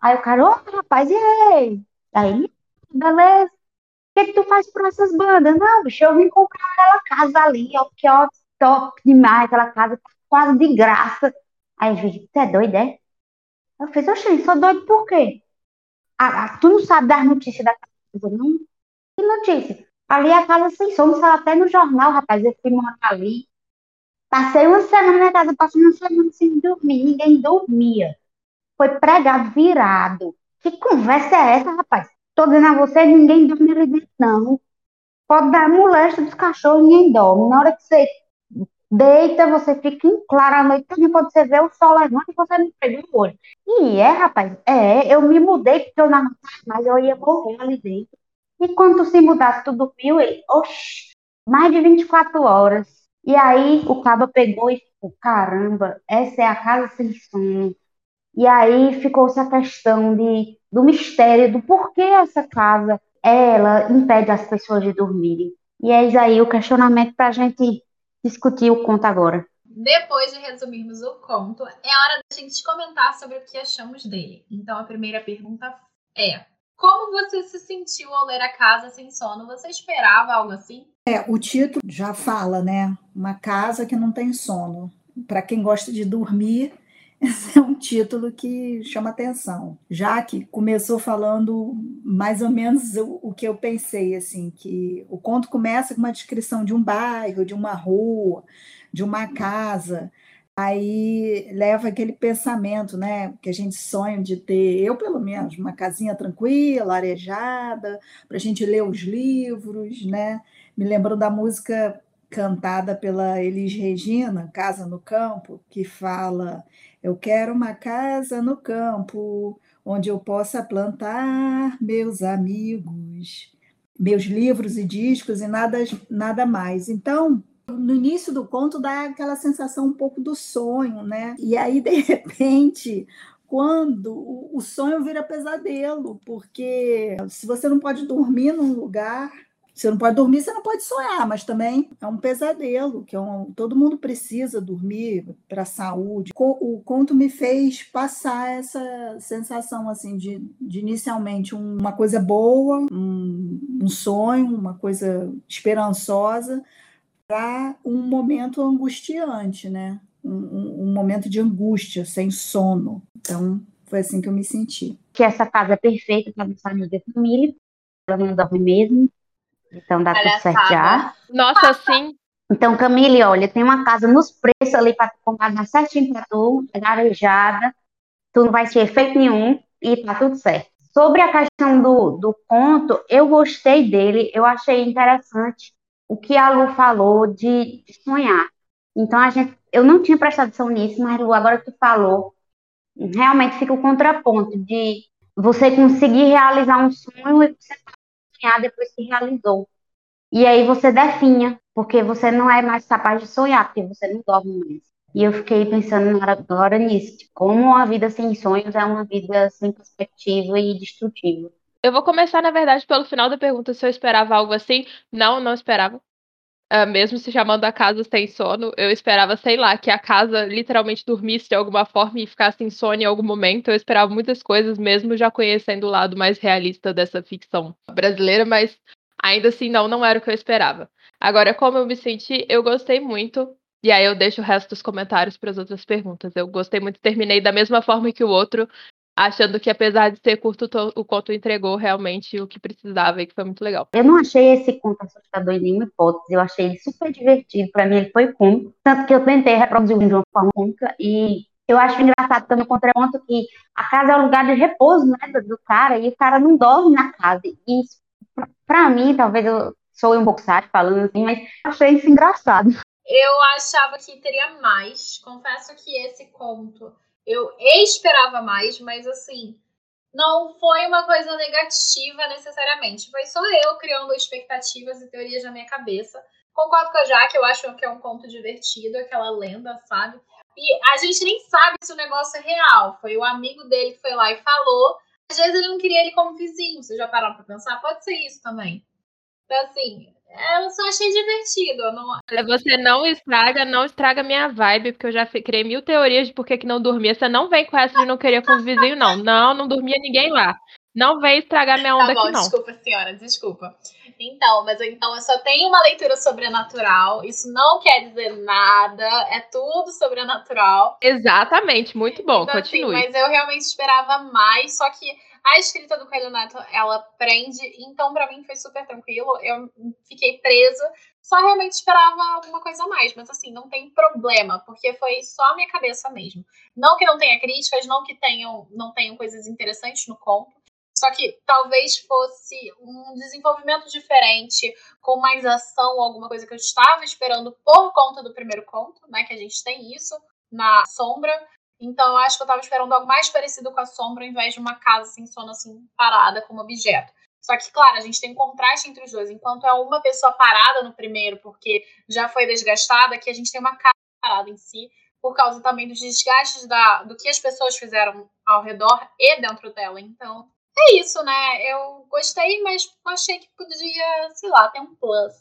Aí o cara, ô rapaz, e aí? Aí beleza. O que, que tu faz por essas bandas? Não, bicho, eu vim comprar aquela casa ali, ó, que ó, top demais, aquela casa tá quase de graça. Aí eu disse, você é doido, é? Eu fiz, oxe, sou doido por quê? Ah, ah, tu não sabe das notícias da casa, não? Que notícia? Ali é a casa sem som, saiu até no jornal, rapaz, eu fui morar ali. Passei uma semana na casa, passei uma semana sem dormir, ninguém dormia. Foi pregado virado. Que conversa é essa, rapaz? Tô dizendo a você, ninguém dorme ali dentro, não. Pode dar molesta dos cachorros, ninguém dorme. Na hora que você deita, você fica em claro a noite toda, quando você vê o sol levanta e você não perde o olho. E é, rapaz, é, eu me mudei porque eu não mas eu ia morrer ali dentro. E quando se mudasse, tu dormiu? Ele, oxi, mais de 24 horas. E aí o cabo pegou e ficou, caramba, essa é a casa sem sono. E aí ficou essa questão de, do mistério do porquê essa casa ela impede as pessoas de dormirem. E é aí o questionamento para a gente discutir o conto agora. Depois de resumirmos o conto, é hora da gente comentar sobre o que achamos dele. Então a primeira pergunta é: como você se sentiu ao ler A Casa Sem Sono? Você esperava algo assim? É, o título já fala, né? Uma casa que não tem sono. Para quem gosta de dormir, esse é um título que chama atenção. Já que começou falando mais ou menos o, o, que eu pensei, assim, que o conto começa com uma descrição de um bairro, de uma rua, de uma casa, aí leva aquele pensamento, né, que a gente sonha de ter, eu pelo menos, uma casinha tranquila, arejada, para a gente ler os livros, né? Me lembro da música cantada pela Elis Regina, Casa no Campo, que fala: Eu quero uma casa no campo, onde eu possa plantar meus amigos, meus livros e discos e nada, nada mais. Então, no início do conto dá aquela sensação um pouco do sonho, né? E aí, de repente, quando o sonho vira pesadelo, porque se você não pode dormir num lugar, você não pode dormir, você não pode sonhar, mas também é um pesadelo, que é um, todo mundo precisa dormir para a saúde. O conto me fez passar essa sensação assim de, de inicialmente uma coisa boa, um, um sonho, uma coisa esperançosa, para um momento angustiante, né? Um, um, momento de angústia, sem sono. Então, foi assim que eu me senti. Que essa casa é perfeita para nossa amiga família, ela não dorme mesmo, então dá tudo certo já. Nossa, sim. Então, Camille, olha, tem uma casa nos preços ali para comprar na certinho para tu, é arejada, tu não vai ter efeito nenhum e tá tudo certo. Sobre a questão do, do conto, eu gostei dele, eu achei interessante o que a Lu falou de, de sonhar. Então, a gente, eu não tinha prestado atenção nisso, mas Lu, agora que tu falou, realmente fica o contraponto de você conseguir realizar um sonho e você sonhar depois que realizou. E aí você definha, porque você não é mais capaz de sonhar, porque você não dorme mais. E eu fiquei pensando agora nisso, como a vida sem sonhos é uma vida sem perspectiva e destrutiva. Eu vou começar, na verdade, pelo final da pergunta se eu esperava algo assim. Não, não esperava. Uh, mesmo se chamando a casa sem sono, eu esperava, sei lá, que a casa literalmente dormisse de alguma forma e ficasse insônia em algum momento. Eu esperava muitas coisas, mesmo já conhecendo o lado mais realista dessa ficção brasileira, mas ainda assim, não, não era o que eu esperava. Agora, como eu me senti, eu gostei muito. E aí eu deixo o resto dos comentários para as outras perguntas. Eu gostei muito, terminei da mesma forma que o outro, achando que apesar de ser curto, o conto entregou realmente o que precisava e que foi muito legal. Eu não achei esse conto assustador em nenhuma hipótese, eu achei ele super divertido, para mim ele foi cômico, tanto que eu tentei reproduzir de uma forma cômica e eu acho engraçado também o contraponto que a casa é o lugar de repouso, né, do cara, e o cara não dorme na casa, e isso, pra mim, talvez eu sou um pouco sábio falando assim, mas achei isso engraçado. Eu achava que teria mais. Confesso que esse conto eu esperava mais, mas assim, não foi uma coisa negativa necessariamente. Foi só eu criando expectativas e teorias na minha cabeça. Concordo com a Jaque, eu acho que é um conto divertido, aquela lenda, sabe? E a gente nem sabe se o negócio é real. Foi o amigo dele que foi lá e falou. Às vezes ele não queria ele como vizinho. Vocês já pararam pra pensar? Pode ser isso também. Então, assim, eu só achei divertido. Não... Você não estraga, não estraga minha vibe, porque eu já criei mil teorias de por que, não dormia. Você não vem com essa de não querer com o vizinho, não. Não, não dormia ninguém lá. Não vem estragar minha onda tá bom, aqui, não. Desculpa, senhora, desculpa. Então, mas então eu só tenho uma leitura sobrenatural. Isso não quer dizer nada. É tudo sobrenatural. Exatamente, muito bom. Então, assim, continue. Assim, mas eu realmente esperava mais, só que a escrita do Coelho Neto, ela prende, então para mim foi super tranquilo. Eu fiquei presa, só realmente esperava alguma coisa a mais, mas assim, não tem problema, porque foi só a minha cabeça mesmo. Não que não tenha críticas, não que tenham, não tenham coisas interessantes no conto, só que talvez fosse um desenvolvimento diferente, com mais ação, alguma coisa que eu estava esperando por conta do primeiro conto, né? Que a gente tem isso na sombra. Então, eu acho que eu estava esperando algo mais parecido com a sombra, ao invés de uma casa sem sono, assim, parada como objeto. Só que, claro, a gente tem um contraste entre os dois. Enquanto é uma pessoa parada no primeiro, porque já foi desgastada, aqui a gente tem uma casa parada em si, por causa também dos desgastes da, do que as pessoas fizeram ao redor e dentro dela. Então, é isso, né? Eu gostei, mas achei que podia, sei lá, ter um plus.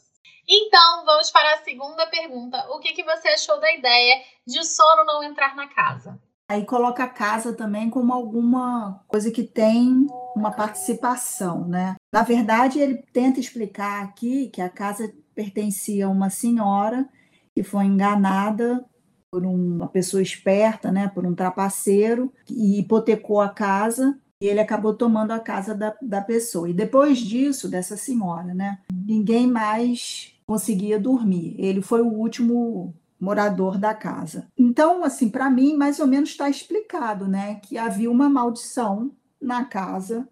Então, vamos para a segunda pergunta. O que, que você achou da ideia de o sono não entrar na casa? Aí coloca a casa também como alguma coisa que tem uma participação, né? Na verdade, ele tenta explicar aqui que a casa pertencia a uma senhora que foi enganada por uma pessoa esperta, né, por um trapaceiro, e hipotecou a casa e ele acabou tomando a casa da, da pessoa. E depois disso, dessa senhora, né, ninguém mais conseguia dormir. Ele foi o último morador da casa. Então, assim, para mim, mais ou menos está explicado, né, que havia uma maldição na casa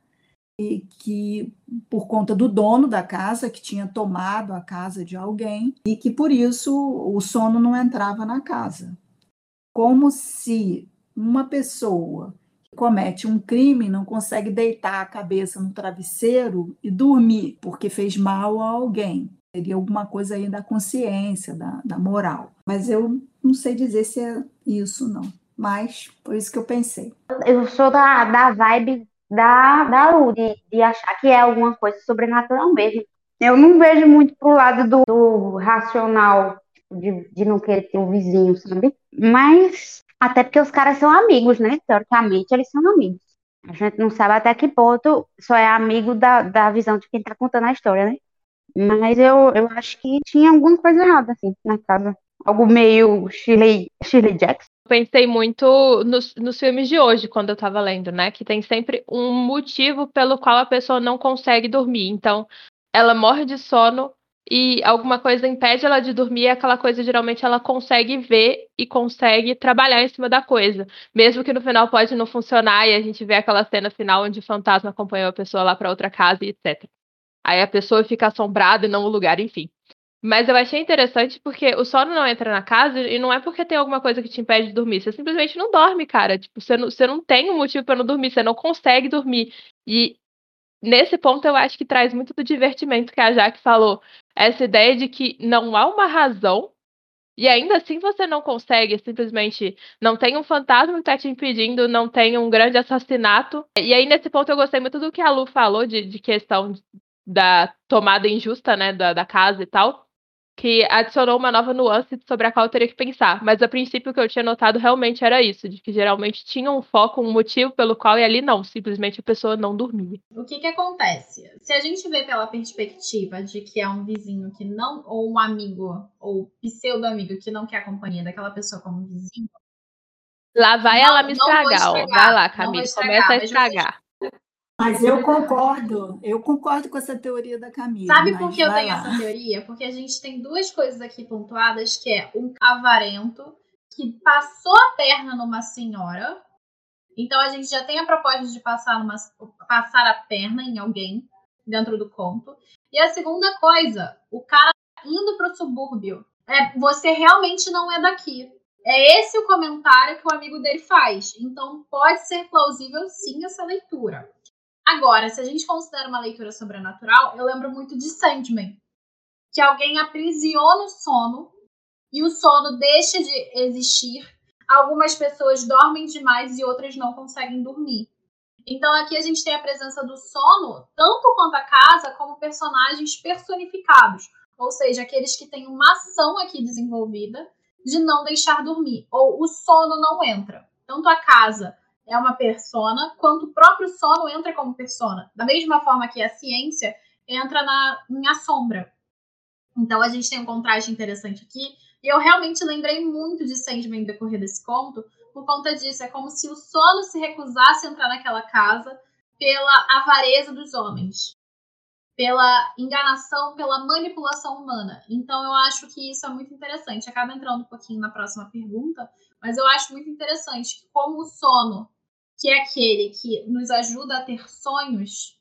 e que por conta do dono da casa que tinha tomado a casa de alguém e que por isso o sono não entrava na casa. Como se uma pessoa que comete um crime não consegue deitar a cabeça no travesseiro e dormir porque fez mal a alguém. Seria alguma coisa aí da consciência, da, da moral. Mas eu não sei dizer se é isso, não. Mas foi isso que eu pensei. Eu sou da, da vibe da, da Lu, de, de achar que é alguma coisa sobrenatural mesmo. Eu não vejo muito pro lado do, do racional, de, de não querer ter um vizinho, sabe? Mas, até porque os caras são amigos, né? Teoricamente, eles são amigos. A gente não sabe até que ponto só é amigo da, da visão de quem tá contando a história, né? Mas eu, eu acho que tinha alguma coisa errada, assim, na casa. Algo meio Shirley, Shirley Jackson. Pensei muito nos, nos filmes de hoje, quando eu tava lendo, né? Que tem sempre um motivo pelo qual a pessoa não consegue dormir. Então, ela morre de sono e alguma coisa impede ela de dormir, e aquela coisa geralmente ela consegue ver e consegue trabalhar em cima da coisa. Mesmo que no final pode não funcionar e a gente vê aquela cena final onde o fantasma acompanhou a pessoa lá para outra casa e etc. Aí a pessoa fica assombrada e não o lugar, enfim. Mas eu achei interessante porque o sono não entra na casa e não é porque tem alguma coisa que te impede de dormir. Você simplesmente não dorme, cara. Tipo, você não, você não tem um motivo para não dormir, você não consegue dormir. E nesse ponto eu acho que traz muito do divertimento que a Jaque falou. Essa ideia de que não há uma razão e ainda assim você não consegue, simplesmente não tem um fantasma que está te impedindo, não tem um grande assassinato. E aí, nesse ponto, eu gostei muito do que a Lu falou de, de questão da tomada injusta, né, da, da casa e tal que adicionou uma nova nuance sobre a qual eu teria que pensar. Mas a princípio o que eu tinha notado realmente era isso, de que geralmente tinha um foco, um motivo pelo qual e ali não, simplesmente a pessoa não dormia. O que que acontece? Se a gente vê pela perspectiva de que é um vizinho que não, ou um amigo, ou pseudo-amigo que não quer a companhia daquela pessoa como vizinho, Lá vai não, ela me estragar, estragar, ó. Vai lá, Camila, começa a estragar. Mas eu concordo, eu concordo com essa teoria da Camila. Sabe por que eu tenho lá. essa teoria? Porque a gente tem duas coisas aqui pontuadas, que é um avarento que passou a perna numa senhora. Então a gente já tem a proposta de passar, numa, passar a perna em alguém dentro do conto. E a segunda coisa, o cara indo para o subúrbio. É, você realmente não é daqui. É esse o comentário que o amigo dele faz. Então pode ser plausível sim essa leitura. Agora, se a gente considera uma leitura sobrenatural, eu lembro muito de Sandman, que alguém aprisiona o sono e o sono deixa de existir. Algumas pessoas dormem demais e outras não conseguem dormir. Então aqui a gente tem a presença do sono, tanto quanto a casa, como personagens personificados, ou seja, aqueles que têm uma ação aqui desenvolvida de não deixar dormir, ou o sono não entra. Tanto a casa é uma persona, quanto o próprio sono entra como persona. Da mesma forma que a ciência entra na minha sombra. Então a gente tem um contraste interessante aqui. E eu realmente lembrei muito de Sandman no decorrer desse conto, por conta disso. É como se o sono se recusasse a entrar naquela casa pela avareza dos homens, pela enganação, pela manipulação humana. Então eu acho que isso é muito interessante. Acaba entrando um pouquinho na próxima pergunta, mas eu acho muito interessante como o sono que é aquele que nos ajuda a ter sonhos,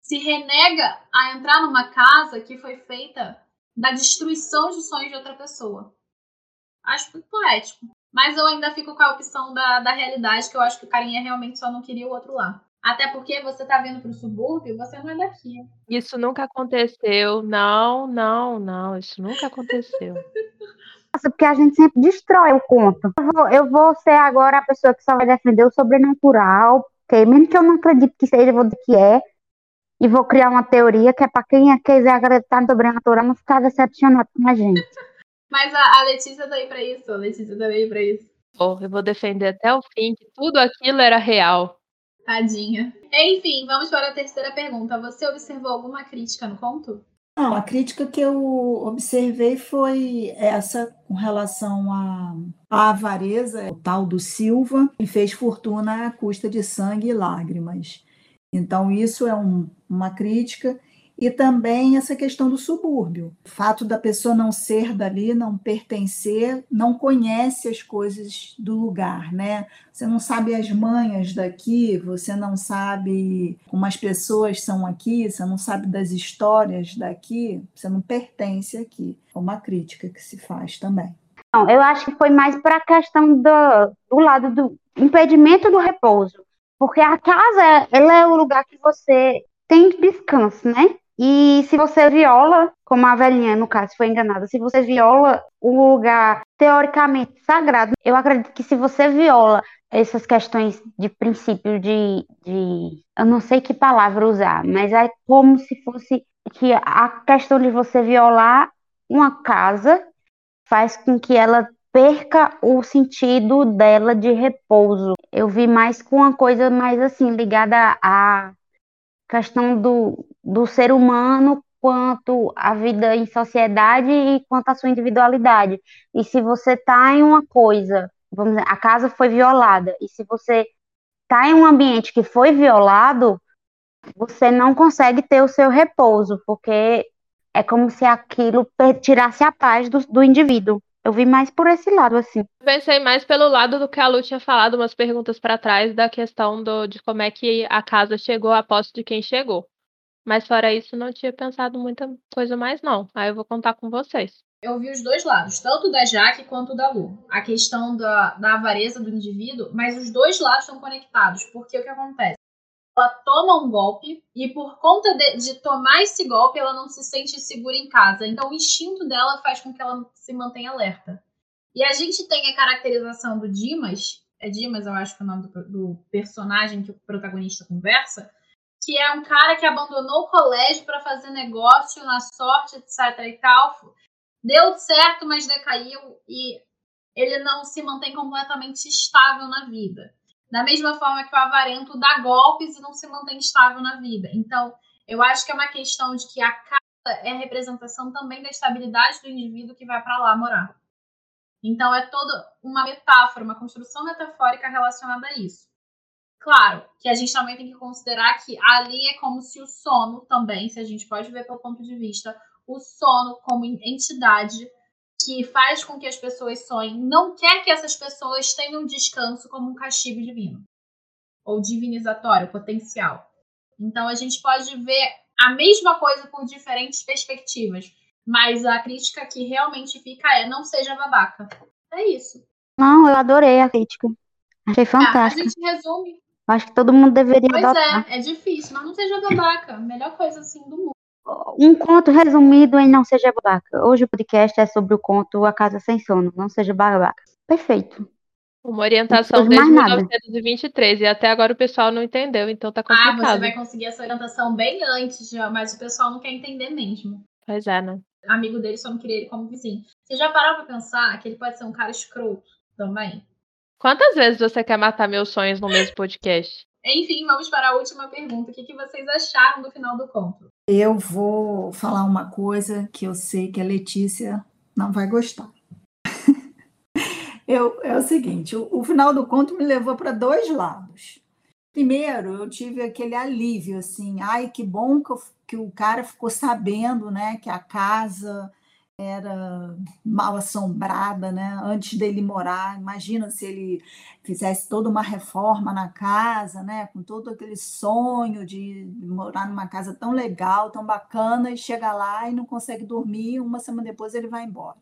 se renega a entrar numa casa que foi feita da destruição de sonhos de outra pessoa. Acho muito poético. Mas eu ainda fico com a opção da, da realidade, que eu acho que o carinha realmente só não queria o outro lá. Até porque você tá vindo pro subúrbio, você não é daqui. Isso nunca aconteceu. Não, não, não. Isso nunca aconteceu. porque a gente sempre destrói o conto. Eu vou, eu vou, ser agora a pessoa que só vai defender o sobrenatural, porque mesmo que eu não acredite que seja, eu vou dizer que é, e vou criar uma teoria que é para quem quiser acreditar no sobrenatural não ficar decepcionado com a gente. Mas a, a Letícia tá aí pra isso, a Letícia tá aí pra isso. Oh, eu vou defender até o fim que tudo aquilo era real. Tadinha. Enfim, vamos para a terceira pergunta. Você observou alguma crítica no conto? Não, a crítica que eu observei foi essa com relação à, à avareza, o tal do Silva, que fez fortuna à custa de sangue e lágrimas. Então, isso é um, uma crítica e também essa questão do subúrbio. O fato da pessoa não ser dali, não pertencer, não conhece as coisas do lugar, né? Você não sabe as manhas daqui, você não sabe como as pessoas são aqui, você não sabe das histórias daqui, você não pertence aqui. É uma crítica que se faz também. Não, eu acho que foi mais para a questão do, do lado do impedimento do repouso. Porque a casa, ela é o lugar que você tem descanso, né? E se você viola, como a velhinha, no caso, foi enganada, se você viola o lugar teoricamente sagrado, eu acredito que se você viola essas questões de princípio de, de eu não sei que palavra usar, mas é como se fosse que a questão de você violar uma casa faz com que ela perca o sentido dela de repouso. Eu vi mais com uma coisa mais assim ligada à questão do, do ser humano quanto à vida em sociedade e quanto à sua individualidade. E se você está em uma coisa, vamos dizer, a casa foi violada, e se você está em um ambiente que foi violado, você não consegue ter o seu repouso, porque é como se aquilo tirasse a paz do, do indivíduo. Eu vi mais por esse lado, assim. Pensei mais pelo lado do que a Lu tinha falado umas perguntas para trás da questão do, de como é que a casa chegou a posse de quem chegou. Mas fora isso, não tinha pensado muita coisa mais, não. Aí eu vou contar com vocês. Eu vi os dois lados, tanto da Jaque quanto da Lu. A questão da, da avareza do indivíduo, mas os dois lados estão conectados. Porque o que acontece? Ela toma um golpe e por conta de, de, tomar esse golpe, ela não se sente segura em casa. Então o instinto dela faz com que ela se mantenha alerta. E a gente tem a caracterização do Dimas, é Dimas, eu acho que é o nome do, do personagem que o protagonista conversa, que é um cara que abandonou o colégio para fazer negócio na sorte, etc e tal. Deu certo, mas decaiu e ele não se mantém completamente estável na vida. Da mesma forma que o avarento dá golpes e não se mantém estável na vida. Então, eu acho que é uma questão de que a casa é representação também da estabilidade do indivíduo que vai para lá morar. Então, é toda uma metáfora, uma construção metafórica relacionada a isso. Claro que a gente também tem que considerar que ali é como se o sono também, se a gente pode ver pelo ponto de vista, o sono como entidade que faz com que as pessoas sonhem, não quer que essas pessoas tenham descanso como um castigo divino ou divinizatório, potencial. Então a gente pode ver a mesma coisa por diferentes perspectivas, mas a crítica que realmente fica é não seja babaca. É isso. Não, eu adorei a crítica. Achei fantástica. É, a gente resume. Acho que todo mundo deveria pois adotar. é, é difícil, mas não seja babaca. Melhor coisa assim do mundo. Um conto resumido em Não Seja Babaca. Hoje o podcast é sobre o conto A Casa Sem Sono. Não Seja Babaca. Perfeito. Uma orientação desde 1923 e até agora o pessoal não entendeu, então tá complicado. Ah, você vai conseguir essa orientação bem antes, já, mas o pessoal não quer entender mesmo. Pois é, né? amigo dele só não queria ele como vizinho. Você já parou pra pensar que ele pode ser um cara escroto também? Quantas vezes você quer matar meus sonhos no mesmo podcast? Enfim, vamos para a última pergunta. O que, que vocês acharam do final do conto? Eu vou falar uma coisa que eu sei que a Letícia não vai gostar. eu, é o seguinte: o, o final do conto me levou para dois lados. Primeiro, eu tive aquele alívio, assim, ai, que bom que, eu, que o cara ficou sabendo, né, que a casa era mal assombrada, né? Antes dele morar, imagina se ele fizesse toda uma reforma na casa, né? Com todo aquele sonho de morar numa casa tão legal, tão bacana, e chega lá e não consegue dormir, uma semana depois ele vai embora.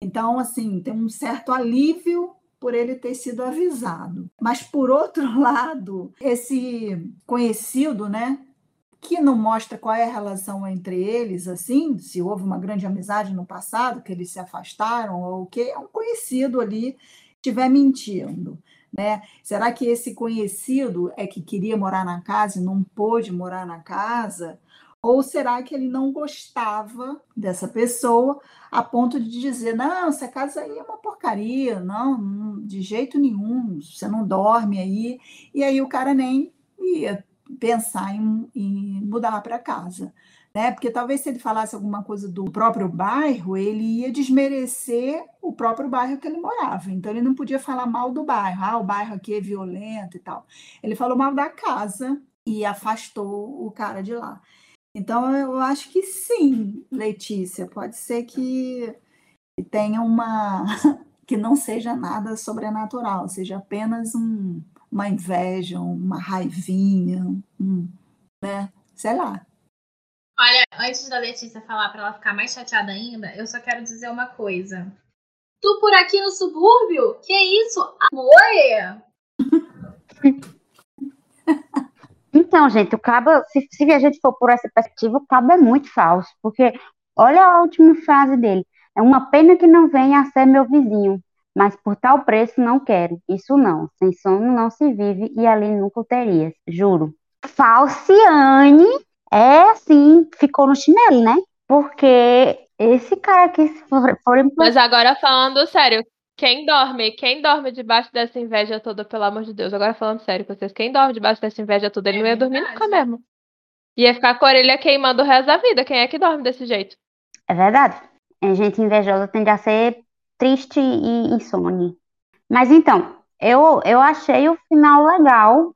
Então, assim, tem um certo alívio por ele ter sido avisado. Mas por outro lado, esse conhecido, né, que não mostra qual é a relação entre eles, assim, se houve uma grande amizade no passado, que eles se afastaram, ou que é um conhecido ali estiver mentindo. Né? Será que esse conhecido é que queria morar na casa e não pôde morar na casa? Ou será que ele não gostava dessa pessoa a ponto de dizer: não, essa casa aí é uma porcaria, não, de jeito nenhum, você não dorme aí. E aí o cara nem ia pensar em, em mudar para casa. Né? Porque talvez se ele falasse alguma coisa do próprio bairro, ele ia desmerecer o próprio bairro que ele morava. Então ele não podia falar mal do bairro, ah, o bairro aqui é violento e tal. Ele falou mal da casa e afastou o cara de lá. Então eu acho que sim, Letícia, pode ser que tenha uma que não seja nada sobrenatural, seja apenas um, uma inveja, uma raivinha, um, né? Sei lá. Olha, antes da Letícia falar para ela ficar mais chateada ainda, eu só quero dizer uma coisa. Tu por aqui no subúrbio? Que isso? Amor? Então, gente, o cabo, se, se a gente for por essa perspectiva, o cabo é muito falso, porque olha a última frase dele. É uma pena que não venha a ser meu vizinho mas por tal preço não quero. Isso não, sem sono não se vive e ali nunca terias, juro. Falciane é assim, ficou no chinelo, né? Porque esse cara aqui foi. Mas agora falando sério, quem dorme, quem dorme debaixo dessa inveja toda, pelo amor de Deus, agora falando sério com vocês, quem dorme debaixo dessa inveja toda, ele é não ia dormir nunca mesmo. Ia ficar com a orelha queimando o resto da vida. Quem é que dorme desse jeito? É verdade. A gente invejosa tende a ser triste e insone. Mas então, eu, eu achei o final legal,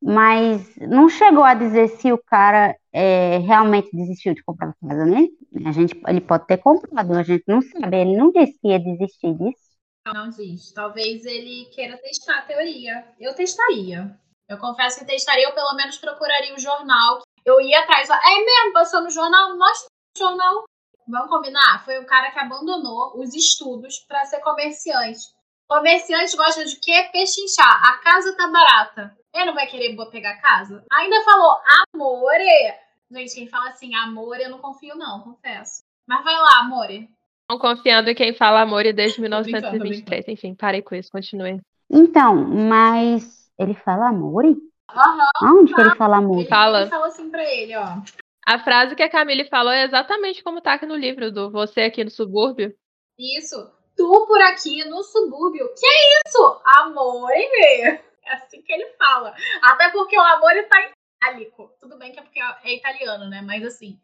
mas não chegou a dizer se o cara é, realmente desistiu de comprar a casa, né? A gente, ele pode ter comprado, a gente não sabe. Ele não disse que ia desistir disso. Não diz. Talvez ele queira testar a teoria. Eu testaria. Eu confesso que testaria, ou pelo menos procuraria o jornal. Eu ia atrás. É mesmo, passou no jornal? Mostra o jornal. Vamos combinar? Foi um cara que abandonou os estudos para ser comerciante. Comerciante gosta de quê? Pechinchar. A casa tá barata. Ele não vai querer pegar a casa? Ainda falou amore. Gente, quem fala assim, amor, eu não confio, não, confesso. Mas vai lá, amore. Não confiando em quem fala amore desde brincando, tô 1923. Enfim, parei com isso, continue. Então, mas ele fala amore? Aham. Aonde que ele fala amore? Ele, Fala. ele falou assim pra ele, ó. A frase que a Camille falou é exatamente como tá aqui no livro do Você aqui no subúrbio. Isso. Tu por aqui no subúrbio. Que é isso? Amore, velho. É assim que ele fala. Até porque o amore tá em itálico. Tudo bem que é porque é italiano, né? Mas assim.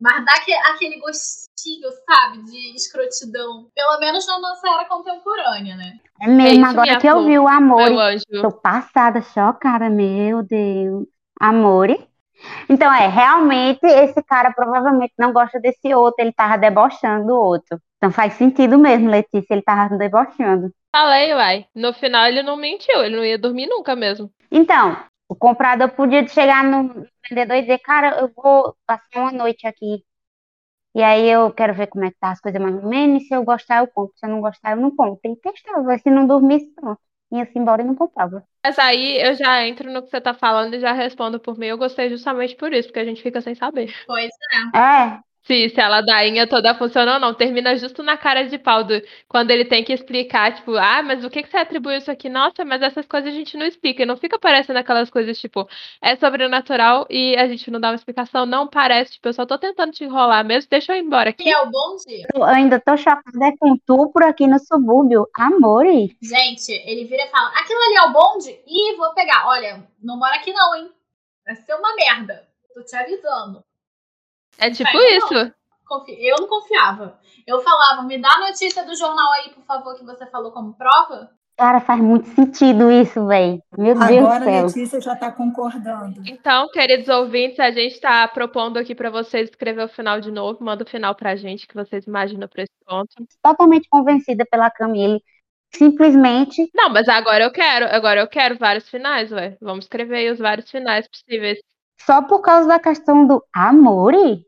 Mas dá aque- aquele gostinho, sabe? De escrotidão. Pelo menos na nossa era contemporânea, né? É mesmo, isso, agora que eu vi o anjo. Tô passada, chocada, meu Deus. Amore. Então, é, realmente, esse cara provavelmente não gosta desse outro, ele tava debochando do outro. Então faz sentido mesmo, Letícia, ele tava debochando. Falei, uai. No final ele não mentiu, ele não ia dormir nunca mesmo. Então, o comprador podia chegar no vendedor e dizer, cara, eu vou passar uma noite aqui. E aí eu quero ver como é que tá as coisas mais ou menos, e se eu gostar, eu compro. Se eu não gostar, eu não compro. Tem que testar, se não dormisse, pronto. Ia-se embora e não comprava. Mas aí eu já entro no que você tá falando e já respondo por mim. Eu gostei justamente por isso, porque a gente fica sem saber. Pois É, Se, se a ladainha toda funciona ou não. Termina justo na cara de pau do, quando ele tem que explicar, tipo, ah, mas o que, que você atribui isso aqui? Nossa, mas essas coisas a gente não explica. E não fica parecendo aquelas coisas, tipo, é sobrenatural e a gente não dá uma explicação. Não parece, tipo, eu só tô tentando te enrolar mesmo. Deixa eu ir embora aqui. que é o bom dia. eu ainda tô chocada é com tu por aqui no subúrbio. Amore. Gente, ele vira e fala: aquilo ali é o bonde? Ih, vou pegar. Olha, não mora aqui não, hein? Vai ser uma merda. Tô te avisando. É tipo isso. Confi- Eu não confiava. Eu falava, me dá a notícia do jornal aí, por favor, que você falou como prova. Cara, faz muito sentido isso, velho. Meu Deus do Agora a céu. Letícia já está concordando. Então, queridos ouvintes, a gente está propondo aqui para vocês escrever o final de novo. Manda o final pra gente, que vocês imaginam para esse ponto. Totalmente convencida pela Camille. Simplesmente, Não, mas agora eu quero. Agora eu quero vários finais, ué. Vamos escrever aí os vários finais possíveis. Só por causa da questão do amore.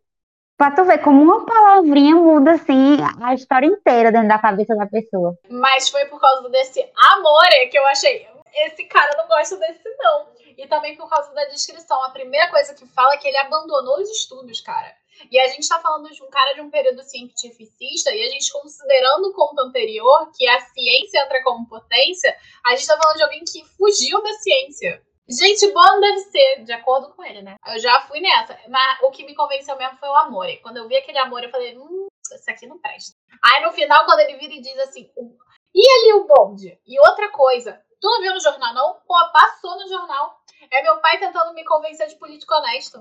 Pra tu ver como uma palavrinha muda, assim, a história inteira dentro da cabeça da pessoa. Mas foi por causa desse amore que eu achei. Esse cara não gosta desse, não. E também por causa da descrição. A primeira coisa que fala é que ele abandonou os estudos, cara. E a gente tá falando de um cara de um período cientificista, e a gente considerando o conto anterior, que a ciência entra como potência, a gente tá falando de alguém que fugiu da ciência. Gente boa não deve ser, de acordo com ele, né? Eu já fui nessa. Mas o que me convenceu mesmo foi o amor. E Quando eu vi aquele amor, eu falei, hum, esse aqui não presta. Aí no final, quando ele vira e diz assim, "O- e ali o bonde? E outra coisa, tu não viu no jornal, não? Pô, passou no jornal. É meu pai tentando me convencer de político honesto.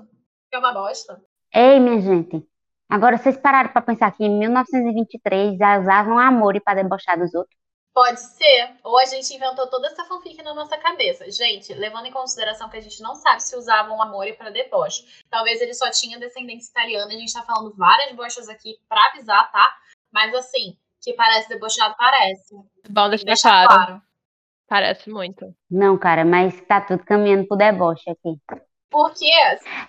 Que é uma bosta. Ei, minha gente. Agora, vocês pararam pra pensar que em 1923 já usavam amore pra debochar dos outros? Pode ser. Ou a gente inventou toda essa fanfic na nossa cabeça. Gente, levando em consideração que a gente não sabe se usavam amor para deboche. Talvez ele só tinha descendência italiana. A gente tá falando várias bochas aqui pra avisar, tá? Mas assim, que parece debochado, parece. Bom, deixar claro. claro. Parece muito. Não, cara, mas tá tudo caminhando pro deboche aqui. Porque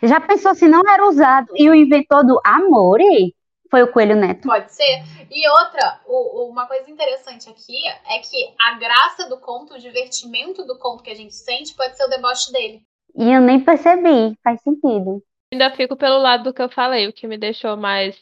Já pensou se não era usado e o inventor do amore foi o Coelho Neto? Pode ser. E outra, o- o- uma coisa interessante aqui é que a graça do conto, o divertimento do conto que a gente sente pode ser o deboche dele. E eu nem percebi, faz sentido. Ainda fico pelo lado do que eu falei. O que me deixou mais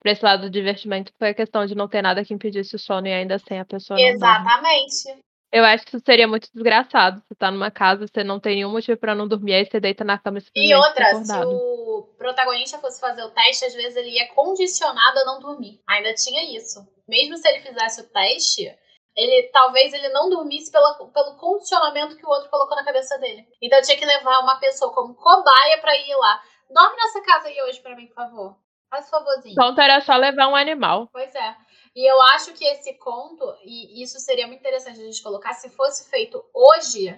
pra esse lado do divertimento foi a questão de não ter nada que impedisse o sono e ainda assim a pessoa. Exatamente. Eu acho que isso seria muito desgraçado. Você tá numa casa, você não tem nenhum motivo pra não dormir, aí você deita na cama e E outra, se o protagonista fosse fazer o teste, às vezes ele ia condicionado a não dormir. Ainda tinha isso. Mesmo se ele fizesse o teste, ele talvez ele não dormisse pela, pelo condicionamento que o outro colocou na cabeça dele. Então tinha que levar uma pessoa como cobaia pra ir lá. Dorme nessa casa aí hoje pra mim, por favor. Faz um favorzinho. Então era só levar um animal. Pois é. E eu acho que esse conto, e isso seria muito interessante a gente colocar, se fosse feito hoje,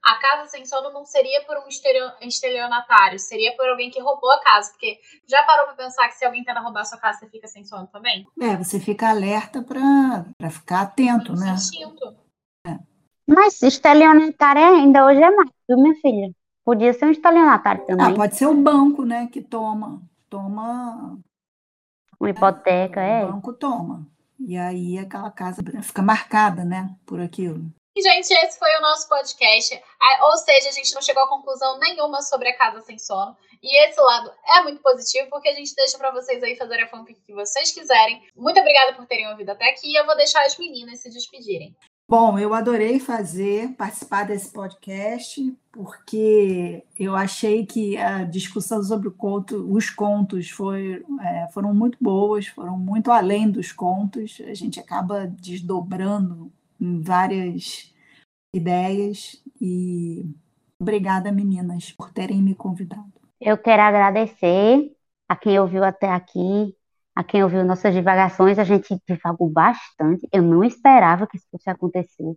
a casa sem sono não seria por um estelio- estelionatário, seria por alguém que roubou a casa. Porque já parou pra pensar que se alguém tenta roubar a sua casa, você fica sem sono também? É, você fica alerta para ficar atento, né? Instinto. Mas estelionatário ainda hoje é mais, viu, minha filha? Podia ser um estelionatário Ah, também. pode ser o banco, né, que toma, toma, Uma hipoteca, o é. banco toma. E aí aquela casa fica marcada, né, por aquilo. gente, esse foi o nosso podcast. Ou seja, a gente não chegou a conclusão nenhuma sobre a Casa Sem Sono. E esse lado é muito positivo, porque a gente deixa para vocês aí fazerem a fanfic que vocês quiserem. Muito obrigada por terem ouvido até aqui. Eu vou deixar as meninas se despedirem. Bom, eu adorei fazer, participar desse podcast, porque eu achei que a discussão sobre conto, os contos foi, é, foram muito boas, foram muito além dos contos. A gente acaba desdobrando em várias ideias. E obrigada, meninas, por terem me convidado. Eu quero agradecer a quem ouviu até aqui, a quem ouviu nossas divagações, a gente divagou bastante. Eu não esperava que isso fosse acontecer,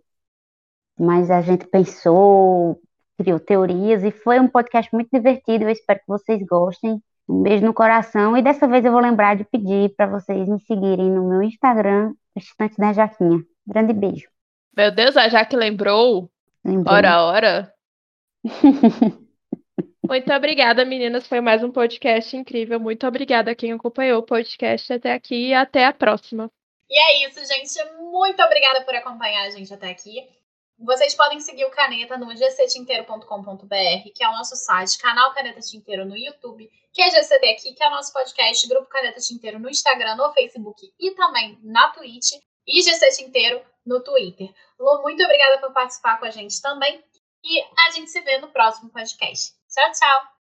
mas a gente pensou, criou teorias e foi um podcast muito divertido. Eu espero que vocês gostem. Um beijo no coração e dessa vez eu vou lembrar de pedir para vocês me seguirem no meu Instagram, Estante da Jaquinha. Grande beijo. Meu Deus, a Jaque lembrou? lembrou. Ora, ora. Muito obrigada, meninas. Foi mais um podcast incrível. Muito obrigada a quem acompanhou o podcast até aqui e até a próxima. E é isso, gente. Muito obrigada por acompanhar a gente até aqui. Vocês podem seguir o Caneta no gctinteiro.com.br, que é o nosso site, canal Caneta Tinteiro no YouTube, que é GCT aqui, que é o nosso podcast, Grupo Caneta Tinteiro no Instagram, no Facebook e também na Twitch, e GC Tinteiro no Twitter. Lu, muito obrigada por participar com a gente também. E a gente se vê no próximo podcast. Tchau, tchau!